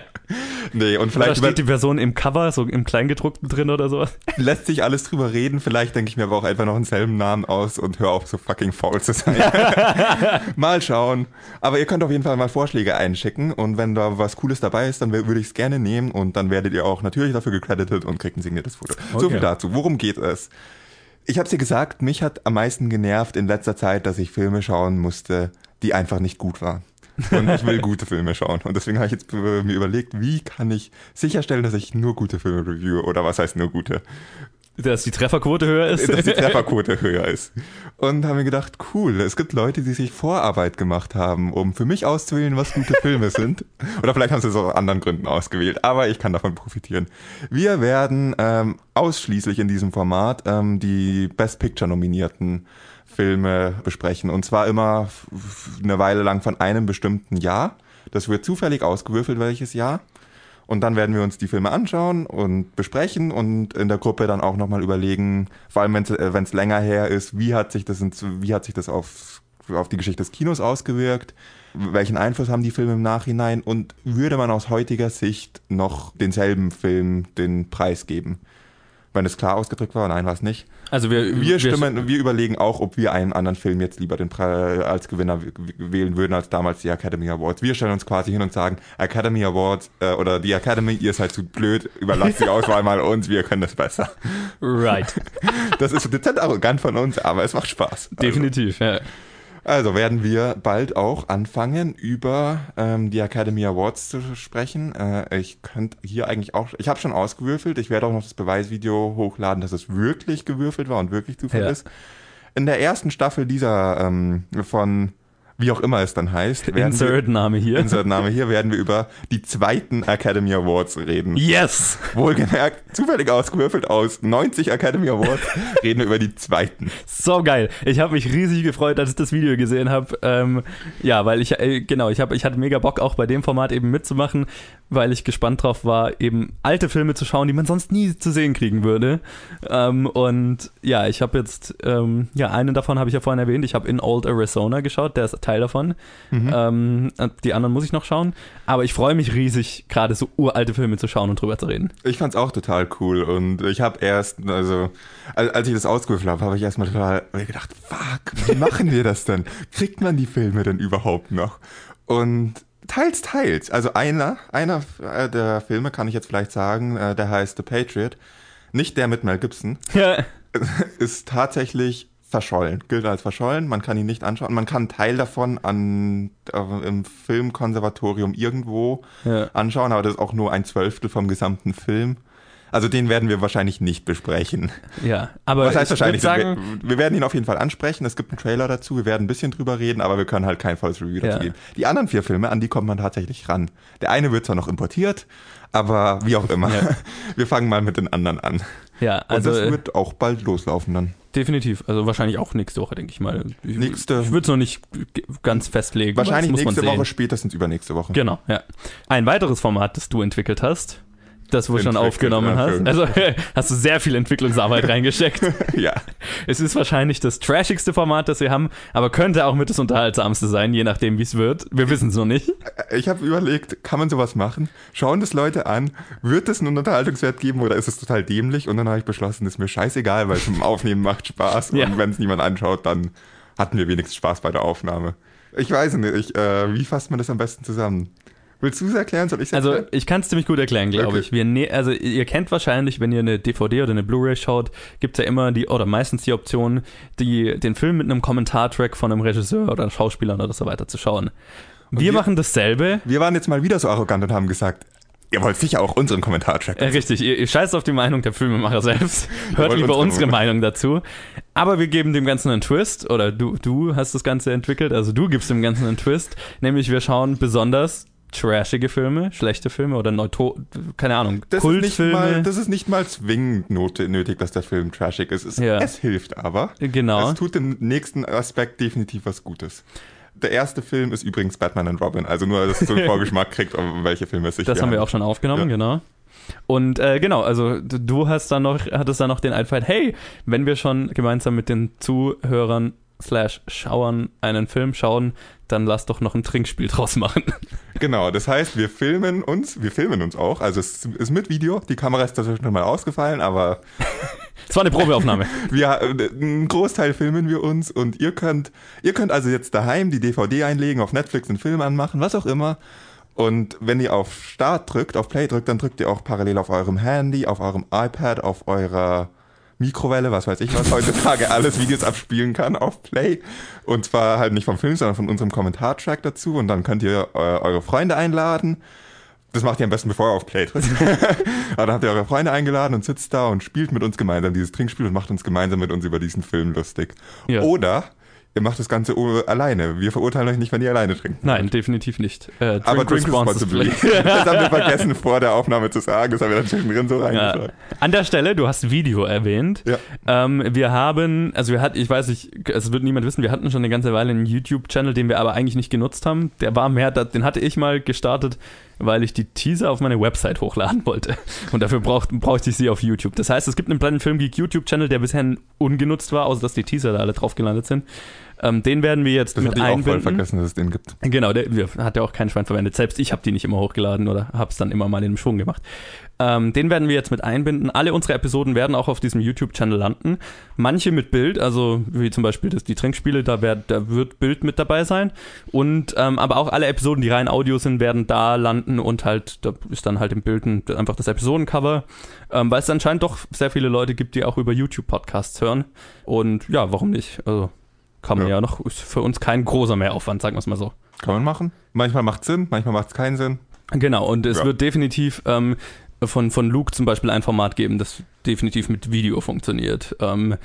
nee, und vielleicht die Person im Cover, so im Kleingedruckten drin oder sowas? [laughs] lässt sich alles drüber reden. Vielleicht denke ich mir aber auch einfach noch einen selben Namen aus und hör auf, so fucking faul zu sein. [laughs] mal schauen. Aber ihr könnt auf jeden Fall mal Vorschläge einschicken und wenn da was Cooles dabei ist, dann wür- würde ich es gerne nehmen und dann werdet ihr auch natürlich dafür gecredited und kriegt ein signiertes Foto. So Okay. viel dazu. Worum geht es? Ich habe dir gesagt, mich hat am meisten genervt in letzter Zeit, dass ich Filme schauen musste, die einfach nicht gut waren. Und ich will gute Filme schauen. Und deswegen habe ich jetzt äh, mir überlegt, wie kann ich sicherstellen, dass ich nur gute Filme reviewe? Oder was heißt nur gute? Dass die Trefferquote höher ist? dass die [laughs] Trefferquote höher ist. Und haben mir gedacht, cool, es gibt Leute, die sich Vorarbeit gemacht haben, um für mich auszuwählen, was gute Filme sind. [laughs] Oder vielleicht haben sie es aus anderen Gründen ausgewählt, aber ich kann davon profitieren. Wir werden ähm, ausschließlich in diesem Format ähm, die Best Picture nominierten Filme besprechen. Und zwar immer eine Weile lang von einem bestimmten Jahr. Das wird zufällig ausgewürfelt, welches Jahr. Und dann werden wir uns die Filme anschauen und besprechen und in der Gruppe dann auch nochmal überlegen, vor allem wenn es länger her ist, wie hat sich das, ins- wie hat sich das auf, auf die Geschichte des Kinos ausgewirkt, welchen Einfluss haben die Filme im Nachhinein und würde man aus heutiger Sicht noch denselben Film den Preis geben? Wenn es klar ausgedrückt war, nein, war es nicht. Also wir, Wir stimmen, wir überlegen auch, ob wir einen anderen Film jetzt lieber den Pre als Gewinner wählen würden als damals die Academy Awards. Wir stellen uns quasi hin und sagen, Academy Awards äh, oder die Academy, ihr seid zu blöd, überlasst die [laughs] Auswahl mal uns, wir können das besser. Right, Das ist dezent arrogant von uns, aber es macht Spaß. definitiv. Ja. Also werden wir bald auch anfangen, über ähm, die Academy Awards zu sprechen. Äh, ich könnte hier eigentlich auch, ich habe schon ausgewürfelt, ich werde auch noch das Beweisvideo hochladen, dass es wirklich gewürfelt war und wirklich Zufall Ja. ist. In der ersten Staffel dieser ähm, von wie auch immer es dann heißt, [laughs] werden Insert-Name hier. wir, Insert-Name hier, werden wir über die zweiten Academy Awards reden. Yes! Wohlgemerkt, zufällig ausgewürfelt aus 90 Academy Awards, [laughs] reden wir über die zweiten. So geil. Ich habe mich riesig gefreut, als ich das Video gesehen habe. Ähm, ja, weil ich, äh, genau, ich, hab, ich hatte mega Bock, auch bei dem Format eben mitzumachen, weil ich gespannt drauf war, eben alte Filme zu schauen, die man sonst nie zu sehen kriegen würde. Ähm, und ja, ich habe jetzt, ähm, ja, einen davon habe ich ja vorhin erwähnt. Ich habe in Old Arizona geschaut, der ist Teil davon. Ähm, die anderen muss ich noch schauen. Aber ich freue mich riesig, gerade so uralte Filme zu schauen und drüber zu reden. Ich fand's auch total cool und ich habe erst, also als ich das ausgewürfelt habe, habe ich erstmal total gedacht, fuck, wie machen wir das denn? Kriegt man die Filme denn überhaupt noch? Und Teils, teils. Also einer, einer äh, der Filme kann ich jetzt vielleicht sagen, äh, der heißt The Patriot. Nicht der mit Mel Gibson. [laughs] Ja. [laughs] Ist tatsächlich verschollen, gilt als verschollen. Man kann ihn nicht anschauen. Man kann einen Teil davon an, äh, im Filmkonservatorium irgendwo Ja. anschauen, aber das ist auch nur ein Zwölftel vom gesamten Film. Also den werden wir wahrscheinlich nicht besprechen. Ja, aber Was heißt wahrscheinlich? sagen, wir, wir werden ihn auf jeden Fall ansprechen. Es gibt einen Trailer dazu. Wir werden ein bisschen drüber reden, aber wir können halt kein volles Review dazu Ja. geben. Die anderen vier Filme, an die kommt man tatsächlich ran. Der eine wird zwar noch importiert, aber wie auch immer. Ja. [laughs] Wir fangen mal mit den anderen an. ja, also Und das äh, wird auch bald loslaufen dann. definitiv, also wahrscheinlich auch nächste Woche, denke ich mal. Ich, Nächste- Ich würde es noch nicht ganz festlegen. Wahrscheinlich muss man nächste. Woche, spätestens übernächste Woche. Genau, ja. Ein weiteres Format, das du entwickelt hast, das du schon aufgenommen hast. Also [laughs] hast du sehr viel Entwicklungsarbeit [laughs] reingesteckt. ja. Es ist wahrscheinlich das trashigste Format, das wir haben, aber könnte auch mit das unterhaltsamste sein, je nachdem, wie es wird. Wir wissen es noch nicht. Ich habe überlegt, kann man sowas machen? Schauen das Leute an? Wird es einen Unterhaltungswert geben oder ist es total dämlich? Und dann habe ich beschlossen, ist mir scheißegal, weil zum Aufnehmen macht Spaß. Ja. Und wenn es niemand anschaut, dann hatten wir wenigstens Spaß bei der Aufnahme. Ich weiß nicht, ich, äh, wie fasst man das am besten zusammen? Willst du es erklären? Soll ich es Also erklären? ich kann es ziemlich gut erklären, glaube ich. Wir ne also ihr kennt wahrscheinlich, wenn ihr eine DVD oder eine Blu-ray schaut, gibt es ja immer die, oder meistens die Option, die, den Film mit einem Kommentartrack von einem Regisseur oder Schauspielern oder so weiter zu schauen. Wir, wir- machen dasselbe. Wir waren jetzt mal wieder so arrogant und haben gesagt, ihr wollt sicher auch unseren Kommentartrack. Äh, richtig, ihr, ihr scheißt auf die Meinung der Filmemacher selbst. [laughs] Hört lieber unsere unsere Meinung. Meinung dazu. Aber wir geben dem Ganzen einen Twist, oder du, du hast das Ganze entwickelt, also du gibst dem Ganzen einen Twist, nämlich wir schauen besonders trashige Filme, schlechte Filme oder Neuto keine Ahnung, Das ist, nicht Kultfilme. mal, das ist nicht mal zwingend nötig, dass der Film trashig ist. Es, Ja. es hilft aber. Genau. Es tut dem nächsten Aspekt definitiv was Gutes. Der erste Film ist übrigens Batman and Robin, also nur, dass ihr so einen [laughs] Vorgeschmack kriegt, um welche Filme es sich Das haben wir auch schon aufgenommen, Ja. genau. Und äh, genau, also du- du hast dann noch, hattest dann noch den Einfall, hey, wenn wir schon gemeinsam mit den Zuhörern slash Schauern einen Film schauen, dann lass doch noch ein Trinkspiel draus machen. [laughs] Genau, das heißt, wir filmen uns, wir filmen uns auch, also es ist mit Video, die Kamera ist dazwischen mal ausgefallen, aber Es war eine Probeaufnahme. [laughs] wir, einen Großteil filmen wir uns und ihr könnt, ihr könnt also jetzt daheim die DVD einlegen, auf Netflix einen Film anmachen, was auch immer. Und wenn ihr auf Start drückt, auf Play drückt, dann drückt ihr auch parallel auf eurem Handy, auf eurem iPad, auf eurer Mikrowelle, was weiß ich, was heutzutage [laughs] alles Videos abspielen kann auf Play. Und zwar halt nicht vom Film, sondern von unserem Kommentartrack dazu. Und dann könnt ihr äh, eure Freunde einladen. Das macht ihr am besten, bevor ihr auf Play drückt. [laughs] Aber dann habt ihr eure Freunde eingeladen und sitzt da und spielt mit uns gemeinsam dieses Trinkspiel und macht uns gemeinsam mit uns über diesen Film lustig. Ja. Oder ihr macht das Ganze oh- alleine. Wir verurteilen euch nicht, wenn ihr alleine trinkt. Nein, definitiv nicht. Äh, Aber drink responsibly. [laughs] das haben wir vergessen vor der Aufnahme zu sagen. Das haben wir dann zwischendrin so Ja. reingesagt. An der Stelle, du hast Video erwähnt. Ja. Ähm, wir haben, also wir hatten, ich weiß nicht, es wird niemand wissen, wir hatten schon eine ganze Weile einen YouTube-Channel, den wir aber eigentlich nicht genutzt haben. Der war mehr, den hatte ich mal gestartet, weil ich die Teaser auf meine Website hochladen wollte. [laughs] Und dafür braucht, brauchte ich sie auf YouTube. Das heißt, es gibt einen Planet Film Geek YouTube-Channel, der bisher ungenutzt war, außer dass die Teaser da alle drauf gelandet sind. Ähm, den werden wir jetzt Das mit hatte ich auch voll einbinden. vergessen, dass es den gibt. Genau, der, der hat ja auch kein Schwein verwendet. Selbst ich habe die nicht immer hochgeladen oder habe es dann immer mal in einem Schwung gemacht. Ähm, den werden wir jetzt mit einbinden. Alle unsere Episoden werden auch auf diesem YouTube-Channel landen. Manche mit Bild, also wie zum Beispiel das, die Trinkspiele, da, werd, da wird Bild mit dabei sein. Und ähm, aber auch alle Episoden, die rein Audio sind, werden da landen und halt, da ist dann halt im Bild ein, einfach das Episodencover. Ähm, weil es anscheinend doch sehr viele Leute gibt, die auch über YouTube Podcasts hören. Und ja, warum nicht? Also kann man ja, Ja. noch, ist für uns kein großer Mehraufwand, sagen wir es mal so. Kann man machen. Manchmal macht Sinn, manchmal macht es keinen Sinn. Genau, und es Ja. wird definitiv ähm, von, von Luke zum Beispiel ein Format geben, das definitiv mit Video funktioniert. Ähm,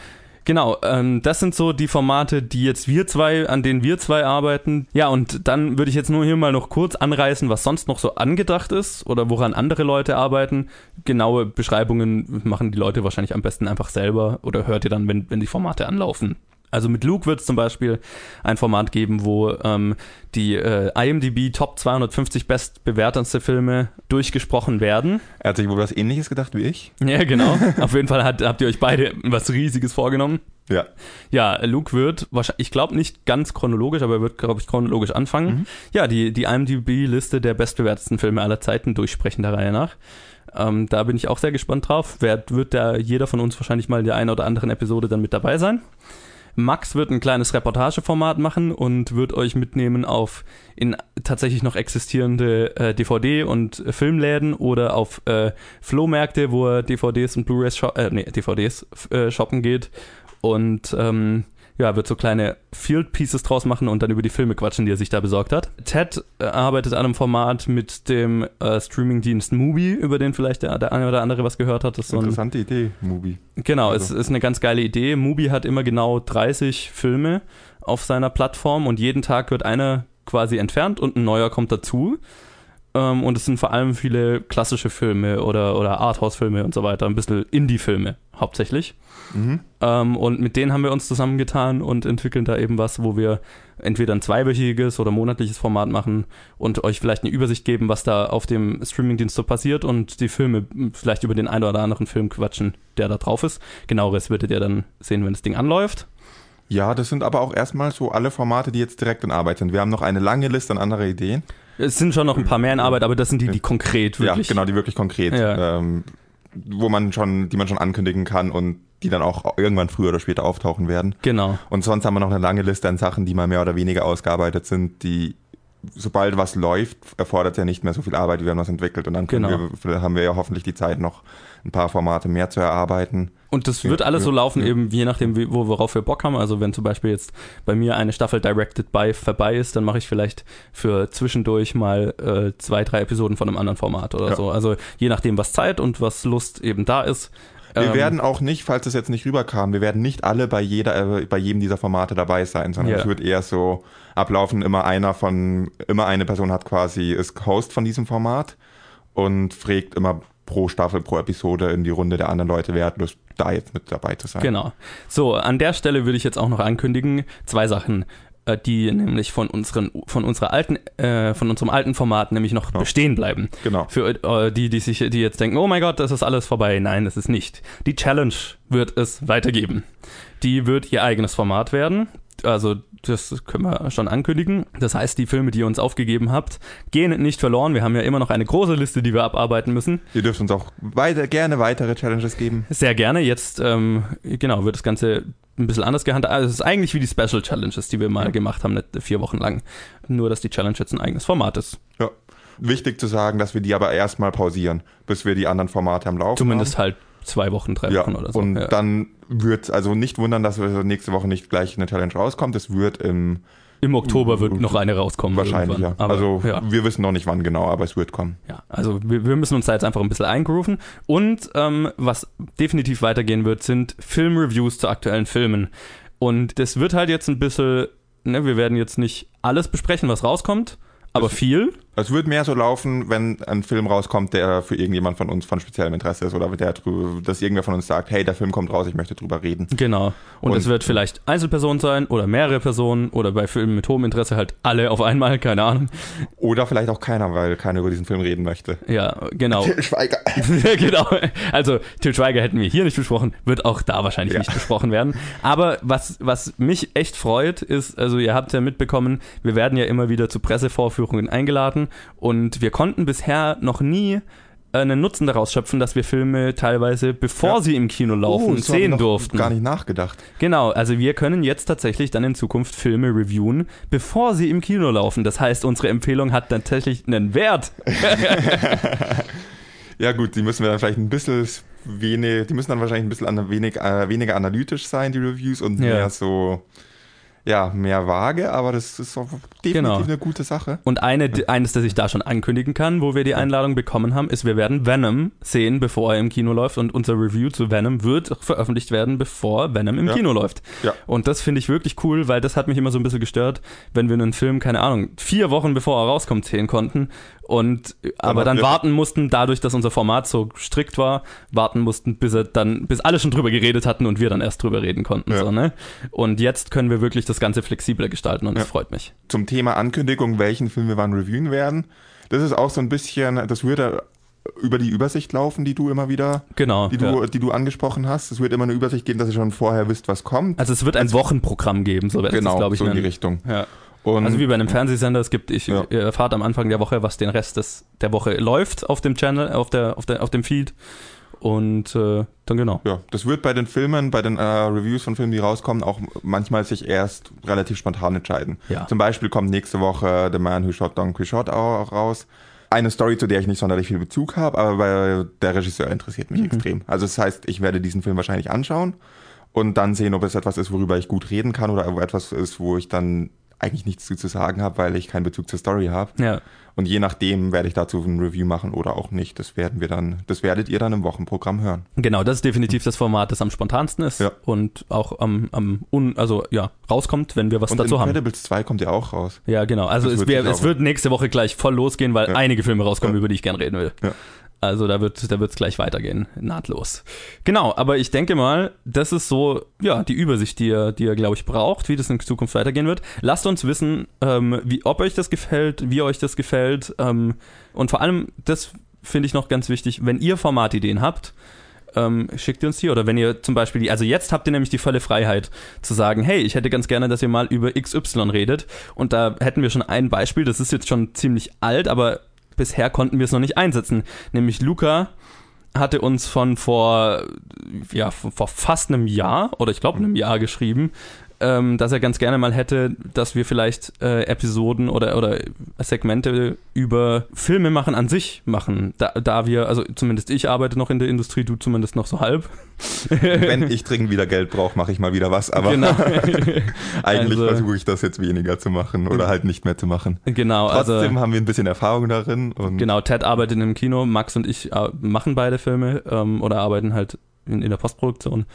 genau, ähm, das sind so die Formate, die jetzt wir zwei, an denen wir zwei arbeiten. Ja, und dann würde ich jetzt nur hier mal noch kurz anreißen, was sonst noch so angedacht ist oder woran andere Leute arbeiten. Genaue Beschreibungen machen die Leute wahrscheinlich am besten einfach selber oder hört ihr dann, wenn, wenn die Formate anlaufen. Also mit Luke wird es zum Beispiel ein Format geben, wo ähm, die äh, IMDb Top 250 bestbewertendste Filme durchgesprochen werden. Er hat sich wohl was ähnliches gedacht wie ich. [laughs] Ja, genau. [laughs] Auf jeden Fall hat, habt ihr euch beide was Riesiges vorgenommen. Ja. Ja, Luke wird wahrscheinlich, ich glaube nicht ganz chronologisch, aber er wird, glaube ich, chronologisch anfangen. Ja, die, die IMDb-Liste der bestbewertesten Filme aller Zeiten durchsprechen der Reihe nach. Ähm, da bin ich auch sehr gespannt drauf. Wer wird da jeder von uns wahrscheinlich mal in der einen oder anderen Episode dann mit dabei sein. Max wird ein kleines Reportageformat machen und wird euch mitnehmen auf in tatsächlich noch existierende äh, DVD- und Filmläden oder auf äh, Flohmärkte, wo er DVDs und Blu-rays shop äh, nee, DVDs äh, shoppen geht. Und ähm, ja, wird so kleine Field Pieces draus machen und dann über die Filme quatschen, die er sich da besorgt hat. Ted äh, arbeitet an einem Format mit dem äh, Streamingdienst Mubi, über den vielleicht der, der eine oder andere was gehört hat. Das ist so ein, Interessante Idee, Mubi. genau, Also- es ist eine ganz geile Idee. Mubi hat immer genau 30 Filme auf seiner Plattform und jeden Tag wird einer quasi entfernt und ein neuer kommt dazu. Ähm, und es sind vor allem viele klassische Filme oder, oder Arthouse-Filme und so weiter, ein bisschen Indie-Filme hauptsächlich. Mhm. Ähm, und mit denen haben wir uns zusammengetan und entwickeln da eben was, wo wir entweder ein zweiwöchiges oder monatliches Format machen und euch vielleicht eine Übersicht geben, was da auf dem Streamingdienst so passiert und die Filme vielleicht über den einen oder anderen Film quatschen, der da drauf ist. Genaueres werdet ihr dann sehen, wenn das Ding anläuft. Ja, das sind aber auch erstmal so alle Formate, die jetzt direkt in Arbeit sind. Wir haben noch eine lange Liste an anderer Ideen. Es sind schon noch ein paar mehr in Arbeit, aber das sind die, die konkret wirklich. Ja, genau, die wirklich konkret, Ja. ähm, wo man schon, die man schon ankündigen kann und die dann auch irgendwann früher oder später auftauchen werden. Genau. Und sonst haben wir noch eine lange Liste an Sachen, die mal mehr oder weniger ausgearbeitet sind, die sobald was läuft, erfordert ja nicht mehr so viel Arbeit, wie wir haben das entwickelt. Und dann können Genau. wir, haben wir ja hoffentlich die Zeit, noch ein paar Formate mehr zu erarbeiten. Und das Ja, wird alles so ja, laufen, ja. eben je nachdem, wo, worauf wir Bock haben. Also wenn zum Beispiel jetzt bei mir eine Staffel Directed by vorbei ist, dann mache ich vielleicht für zwischendurch mal äh, zwei, drei Episoden von einem anderen Format oder Ja. so. Also je nachdem, was Zeit und was Lust eben da ist. Wir Ähm, werden auch nicht, falls es jetzt nicht rüberkam, wir werden nicht alle bei jeder, äh, bei jedem dieser Formate dabei sein, sondern es wird eher so ablaufen, immer einer von, immer eine Person hat quasi, ist Host von diesem Format und fragt immer pro Staffel, pro Episode in die Runde der anderen Leute, wer hat Lust, da jetzt mit dabei zu sein. Genau. So, an der Stelle würde ich jetzt auch noch ankündigen, zwei Sachen, die nämlich von unseren, von unserer alten, äh, von unserem alten Format nämlich noch bestehen bleiben. Genau. Für äh, die, die sich, die jetzt denken, oh mein Gott, das ist alles vorbei. Nein, das ist nicht. Die Challenge wird es weitergeben. Die wird ihr eigenes Format werden. Also, das können wir schon ankündigen. Das heißt, die Filme, die ihr uns aufgegeben habt, gehen nicht verloren. Wir haben ja immer noch eine große Liste, die wir abarbeiten müssen. Ihr dürft uns auch weiter, gerne weitere Challenges geben. Sehr gerne. Jetzt, ähm, genau, wird das Ganze ein bisschen anders gehandhabt. Also es ist eigentlich wie die Special Challenges, die wir mal gemacht haben, nicht vier Wochen lang. Nur, dass die Challenge jetzt ein eigenes Format ist. Ja. Wichtig zu sagen, dass wir die aber erstmal pausieren, bis wir die anderen Formate am Laufen Zumindest haben. halt zwei Wochen, drei Ja, Wochen oder so. und ja. dann wird also nicht wundern, dass wir nächste Woche nicht gleich eine Challenge rauskommt. Es wird im Im Oktober wird noch eine rauskommen. wahrscheinlich ja. irgendwann. Aber, also ja. wir wissen noch nicht wann genau, aber es wird kommen. Ja, also wir, wir müssen uns da jetzt einfach ein bisschen eingrooven. Und ähm, was definitiv weitergehen wird, sind Filmreviews zu aktuellen Filmen. Und das wird halt jetzt ein bisschen, ne, wir werden jetzt nicht alles besprechen, was rauskommt, aber Das- viel. Es wird mehr so laufen, wenn ein Film rauskommt, der für irgendjemand von uns von speziellem Interesse ist oder der, dass irgendwer von uns sagt, hey, der Film kommt raus, ich möchte drüber reden. Genau. Und, Und- es wird vielleicht Einzelpersonen sein oder mehrere Personen oder bei Filmen mit hohem Interesse halt alle auf einmal, keine Ahnung. Oder vielleicht auch keiner, weil keiner über diesen Film reden möchte. Ja, genau. Schweiger. [laughs] genau. Also, Til Schweiger hätten wir hier nicht besprochen, wird auch da wahrscheinlich Ja. nicht besprochen werden. Aber was, was mich echt freut, ist, also ihr habt ja mitbekommen, wir werden ja immer wieder zu Pressevorführungen eingeladen und wir konnten bisher noch nie einen Nutzen daraus schöpfen, dass wir Filme teilweise, bevor Ja. sie im Kino laufen, Oh, sehen durften. Gar nicht nachgedacht. Genau, also wir können jetzt tatsächlich dann in Zukunft Filme reviewen, bevor sie im Kino laufen. Das heißt, unsere Empfehlung hat tatsächlich einen Wert. [laughs] Ja gut, die müssen wir dann vielleicht ein bisschen wenig, die müssen dann wahrscheinlich ein bisschen an, wenig, äh, weniger analytisch sein, die Reviews, und Ja. mehr so, ja, mehr vage, aber das ist definitiv Genau. eine gute Sache. Und eine, eines, das ich da schon ankündigen kann, wo wir die Einladung bekommen haben, ist, wir werden Venom sehen, bevor er im Kino läuft. Und unser Review zu Venom wird veröffentlicht werden, bevor Venom im Ja. Kino läuft. Ja. Und das finde ich wirklich cool, weil das hat mich immer so ein bisschen gestört, wenn wir einen Film, keine Ahnung, vier Wochen bevor er rauskommt, sehen konnten. Und aber dann wir- warten mussten, dadurch, dass unser Format so strikt war, warten mussten, bis er dann, bis alle schon drüber geredet hatten und wir dann erst drüber reden konnten. Ja. So, ne? Und jetzt können wir wirklich das Ganze flexibler gestalten und das Ja. freut mich. Zum Thema Ankündigung, welchen Film wir wann reviewen werden. Das ist auch so ein bisschen, das würde über die Übersicht laufen, die du immer wieder, Genau. die du, ja. die du angesprochen hast. Es wird immer eine Übersicht geben, dass ihr schon vorher wisst, was kommt. Also es wird ein Wochenprogramm geben, so wird es, genau, glaube ich, so in die. Richtung. Ja. Und Also wie bei einem Fernsehsender, es gibt, ich Ja. erfahrt am Anfang der Woche, was den Rest des, der Woche läuft auf dem Channel, auf der, auf der, auf dem Feed. Und äh, dann genau. Ja, das wird bei den Filmen, bei den äh, Reviews von Filmen, die rauskommen, auch manchmal sich erst relativ spontan entscheiden. Ja. Zum Beispiel kommt nächste Woche The Man Who Shot Don Quixote auch raus. Eine Story, zu der ich nicht sonderlich viel Bezug habe, aber der Regisseur interessiert mich extrem. Also das heißt, ich werde diesen Film wahrscheinlich anschauen und dann sehen, ob es etwas ist, worüber ich gut reden kann oder etwas ist, wo ich dann eigentlich nichts zu, zu sagen habe, weil ich keinen Bezug zur Story habe. Ja. Und je nachdem werde ich dazu ein Review machen oder auch nicht. Das werden wir dann, das werdet ihr dann im Wochenprogramm hören. Genau, das ist definitiv das Format, das am spontansten ist Ja. und auch am, am un, also ja, rauskommt, wenn wir was Und dazu haben. Incredibles 2 kommt ja auch raus. Ja, genau. Also es, wird es wird nächste Woche gleich voll losgehen, weil Ja. einige Filme rauskommen, über die ich gern reden will. Ja. Also da wird da wird's gleich weitergehen, nahtlos. Genau, aber ich denke mal, das ist so, ja, die Übersicht, die ihr, die ihr glaube ich, braucht, wie das in Zukunft weitergehen wird. Lasst uns wissen, ähm, wie, ob euch das gefällt, wie euch das gefällt. Ähm, und vor allem, das finde ich noch ganz wichtig, wenn ihr Formatideen habt, ähm, schickt ihr uns die. Oder wenn ihr zum Beispiel, die, also jetzt habt ihr nämlich die volle Freiheit zu sagen, hey, ich hätte ganz gerne, dass ihr mal über XY redet. Und da hätten wir schon ein Beispiel, das ist jetzt schon ziemlich alt, aber bisher konnten wir es noch nicht einsetzen. Nämlich Luca hatte uns von vor, ja, vor fast einem Jahr oder ich glaube einem Jahr geschrieben, ähm, dass er ganz gerne mal hätte, dass wir vielleicht äh, Episoden oder, oder Segmente über Filme machen an sich machen. Da, da wir, also zumindest ich arbeite noch in der Industrie, du zumindest noch so halb. Wenn [laughs] ich dringend wieder Geld brauche, mache ich mal wieder was. Aber Genau. [laughs] eigentlich Also- versuche ich das jetzt weniger zu machen oder halt nicht mehr zu machen. genau, also. Trotzdem haben wir ein bisschen Erfahrung darin. Genau, Ted arbeitet im Kino, Max und ich äh, machen beide Filme ähm, oder arbeiten halt in, in der Postproduktion.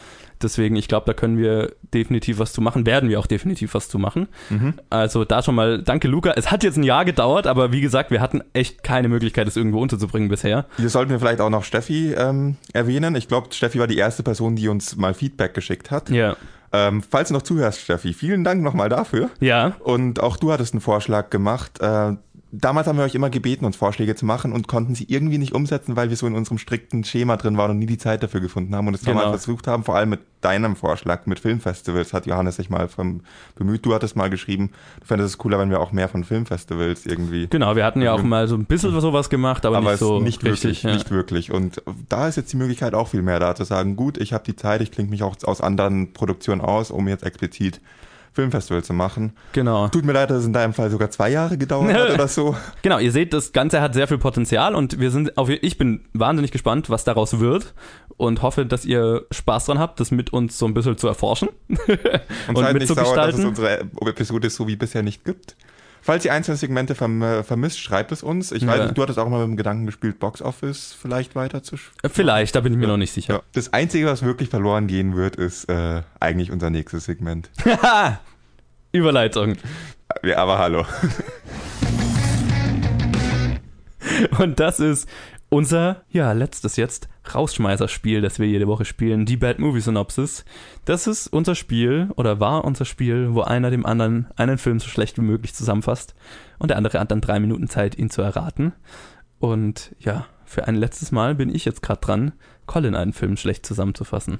Deswegen, ich glaube, da können wir definitiv was zu machen, werden wir auch definitiv was zu machen. Mhm. Also da schon mal, danke Luca. Es hat jetzt ein Jahr gedauert, aber wie gesagt, wir hatten echt keine Möglichkeit, es irgendwo unterzubringen bisher. Hier sollten wir vielleicht auch noch Steffi ähm, erwähnen. Ich glaube, Steffi war die erste Person, die uns mal Feedback geschickt hat. Ja. Ähm, falls du noch zuhörst, Steffi, vielen Dank nochmal dafür. Ja. Und auch du hattest einen Vorschlag gemacht. Äh, damals haben wir euch immer gebeten, uns Vorschläge zu machen und konnten sie irgendwie nicht umsetzen, weil wir so in unserem strikten Schema drin waren und nie die Zeit dafür gefunden haben und es Genau. nochmal versucht haben, vor allem mit deinem Vorschlag, mit Filmfestivals, hat Johannes sich mal vom, bemüht. Du hattest mal geschrieben, du fändest es cooler, wenn wir auch mehr von Filmfestivals irgendwie. Genau, wir hatten ja auch Mhm. mal so ein bisschen sowas gemacht, aber, Aber nicht so nicht richtig. wirklich, ja. nicht wirklich. Und da ist jetzt die Möglichkeit auch viel mehr da zu sagen, gut, ich habe die Zeit, ich klinge mich auch aus anderen Produktionen aus, um jetzt explizit Filmfestival zu machen. Genau. Tut mir leid, dass es in deinem Fall sogar zwei Jahre gedauert hat [laughs] oder so. Genau, ihr seht, das Ganze hat sehr viel Potenzial und wir sind auf, ich bin wahnsinnig gespannt, was daraus wird und hoffe, dass ihr Spaß dran habt, das mit uns so ein bisschen zu erforschen Und, [laughs] und seid nicht sauer, dass es mitzugestalten. unsere Episode so wie bisher nicht gibt. Falls ihr einzelne Segmente verm äh, vermisst, schreibt es uns. Ich Ja. weiß, nicht, du hattest auch mal mit dem Gedanken gespielt, Box Office vielleicht weiter zu sch- Vielleicht, da bin ich mir noch nicht sicher. ja. Das Einzige, was wirklich verloren gehen wird, ist äh, eigentlich unser nächstes Segment. [laughs] Überleitung. Ja, aber hallo. [laughs] Und das ist unser, ja, letztes jetzt Rausschmeißerspiel, das wir jede Woche spielen, die Bad Movie Synopsis. Das ist unser Spiel oder war unser Spiel, wo einer dem anderen einen Film so schlecht wie möglich zusammenfasst und der andere hat dann drei Minuten Zeit, ihn zu erraten. Und ja, für ein letztes Mal bin ich jetzt gerade dran, Colin einen Film schlecht zusammenzufassen.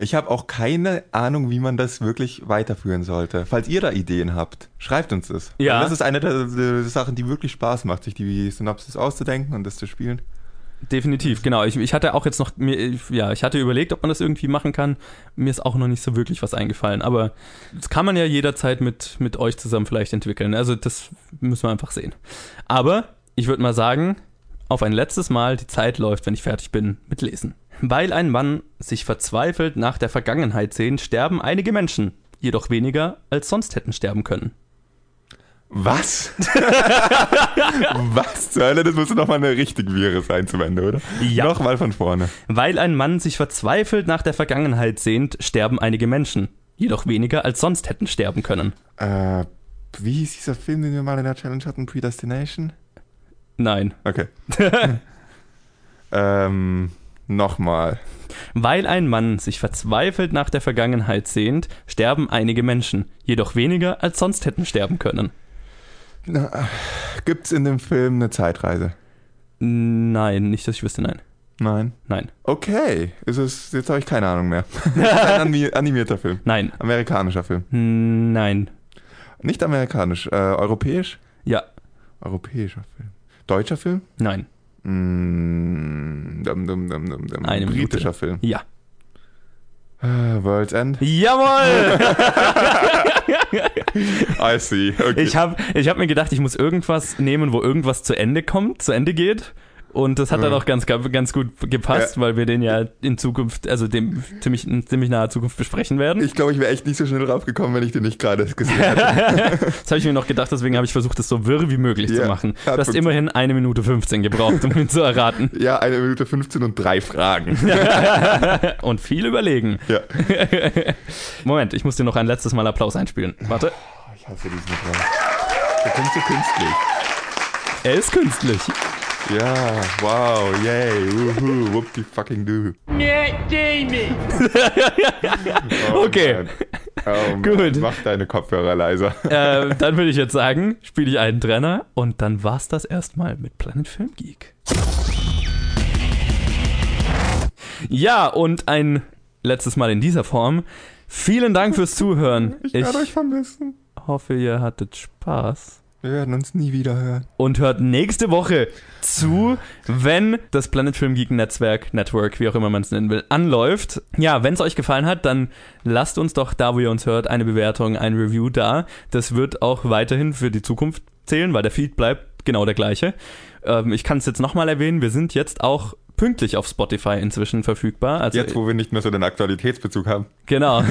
Ich habe auch keine Ahnung, wie man das wirklich weiterführen sollte. Falls ihr da Ideen habt, schreibt uns das. Ja. Das ist eine der, der Sachen, die wirklich Spaß macht, sich die Synopsis auszudenken und das zu spielen. Definitiv, genau. Ich, ich hatte auch jetzt noch, mir, ja, ich hatte überlegt, ob man das irgendwie machen kann. Mir ist auch noch nicht so wirklich was eingefallen. Aber das kann man ja jederzeit mit, mit euch zusammen vielleicht entwickeln. Also das müssen wir einfach sehen. Aber ich würde mal sagen, auf ein letztes Mal, die Zeit läuft, wenn ich fertig bin mit Lesen. Weil ein Mann sich verzweifelt nach der Vergangenheit sehnt, sterben einige Menschen. Jedoch weniger, als sonst hätten sterben können. Was? [laughs] Was zur Hölle? Das muss doch mal eine richtig Viere sein zum Ende, oder? Ja. Nochmal von vorne. Weil ein Mann sich verzweifelt nach der Vergangenheit sehnt, sterben einige Menschen. Jedoch weniger, als sonst hätten sterben können. Äh, wie hieß dieser Film, den wir mal in der Challenge hatten? Predestination? Nein. Okay. [laughs] ähm, nochmal. Weil ein Mann sich verzweifelt nach der Vergangenheit sehnt, sterben einige Menschen, jedoch weniger als sonst hätten sterben können. Gibt's in dem Film eine Zeitreise? Nein, nicht, dass ich wüsste, nein. Nein. Nein. Okay. Ist es, jetzt habe ich keine Ahnung mehr. [laughs] Ein animi- animierter Film. Nein. Amerikanischer Film. Nein. Nicht amerikanisch. Äh, europäisch? Ja. Europäischer Film. Deutscher Film? Nein. Mm. Dum, dum, dum, dum, dum. Eine Minute. britischer Film. Ja. Äh, World's End. Jawohl! [laughs] [laughs] I see. Okay. Ich habe ich hab mir gedacht, ich muss irgendwas nehmen, wo irgendwas zu Ende kommt, zu Ende geht. Und das hat dann auch ganz, ganz gut gepasst, weil wir den ja in Zukunft, also dem ziemlich, in ziemlich naher Zukunft besprechen werden. Ich glaube, ich wäre echt nicht so schnell draufgekommen, wenn ich den nicht gerade gesehen hätte. [laughs] Das habe ich mir noch gedacht, deswegen habe ich versucht, das so wirr wie möglich zu Ja, machen. hat Du hast immerhin eine Minute 15 gebraucht, um ihn zu erraten. [laughs] ja, eine Minute 15 und drei Fragen. [laughs] Und viel überlegen. ja. Moment, ich muss dir noch ein letztes Mal Applaus einspielen. Warte. Ich hasse diesen Applaus. Der klingt so künstlich. Er ist künstlich. Ja, wow, yay, wuhu, whoop die fucking do. [laughs] Oh Okay. Oh Mann. Gut. Mach deine Kopfhörer leiser. [laughs] äh, dann würde ich jetzt sagen, spiele ich einen Trenner und dann war's das erstmal mit Planet Film Geek. Ja, und ein letztes Mal in dieser Form. Vielen Dank fürs Zuhören. Ich Ich werde euch vermissen. hoffe, ihr hattet Spaß. Wir werden uns nie wieder hören. Und hört nächste Woche zu, wenn das Planet Film Geek Netzwerk, Network, wie auch immer man es nennen will, anläuft. Ja, wenn es euch gefallen hat, dann lasst uns doch da, wo ihr uns hört, eine Bewertung, ein Review da. Das wird auch weiterhin für die Zukunft zählen, weil der Feed bleibt genau der gleiche. Ähm, ich kann es jetzt nochmal erwähnen, wir sind jetzt auch pünktlich auf Spotify inzwischen verfügbar. Also Jetzt, wo wir nicht mehr so den Aktualitätsbezug haben. Genau.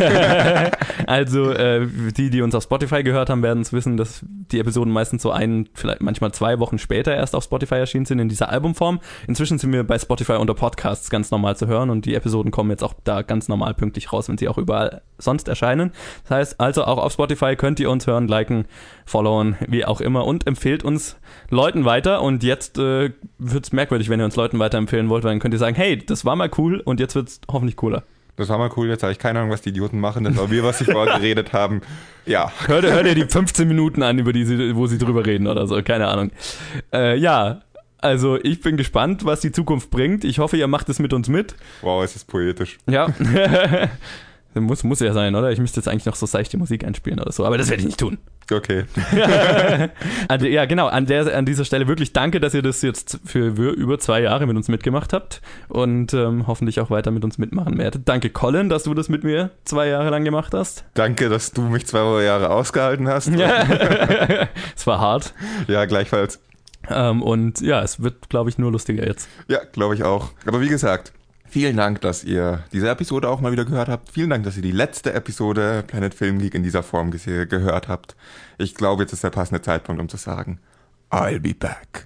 [laughs] also äh, die, die uns auf Spotify gehört haben, werden es wissen, dass die Episoden meistens so ein, vielleicht manchmal zwei Wochen später erst auf Spotify erschienen sind in dieser Albumform. Inzwischen sind wir bei Spotify unter Podcasts ganz normal zu hören und die Episoden kommen jetzt auch da ganz normal pünktlich raus, wenn sie auch überall sonst erscheinen. Das heißt, also auch auf Spotify könnt ihr uns hören, liken, followen, wie auch immer und empfehlt uns Leuten weiter und jetzt äh, wird's merkwürdig, wenn ihr uns Leuten weiterempfehlen wollt, weil dann könnt ihr sagen, hey, das war mal cool und jetzt wird's hoffentlich cooler. Das war mal cool, jetzt habe ich keine Ahnung, was die Idioten machen. Das war wir, was sie [laughs] vorher geredet haben. Ja, Hör, dir- hör dir die 15 Minuten an, über die sie, wo sie drüber reden oder so, keine Ahnung. Äh, ja, also ich bin gespannt, was die Zukunft bringt. Ich hoffe, ihr macht es mit uns mit. wow, es ist poetisch. Ja. [laughs] muss, muss ja sein, oder? Ich müsste jetzt eigentlich noch so seichte Musik einspielen oder so, aber das werde ich nicht tun. Okay. [laughs] Also, ja, genau, an, der, an dieser Stelle wirklich danke, dass ihr das jetzt für über zwei Jahre mit uns mitgemacht habt und ähm, hoffentlich auch weiter mit uns mitmachen werdet. Danke, Colin, dass du das mit mir zwei Jahre lang gemacht hast. Danke, dass du mich zwei Jahre ausgehalten hast. [laughs] Es war hart. Ja, gleichfalls. Ähm, und ja, es wird, glaube ich, nur lustiger jetzt. Ja, glaube ich auch. Aber wie gesagt, vielen Dank, dass ihr diese Episode auch mal wieder gehört habt. Vielen Dank, dass ihr die letzte Episode Planet Film Geek in dieser Form gehört habt. Ich glaube, jetzt ist der passende Zeitpunkt, um zu sagen, I'll be back.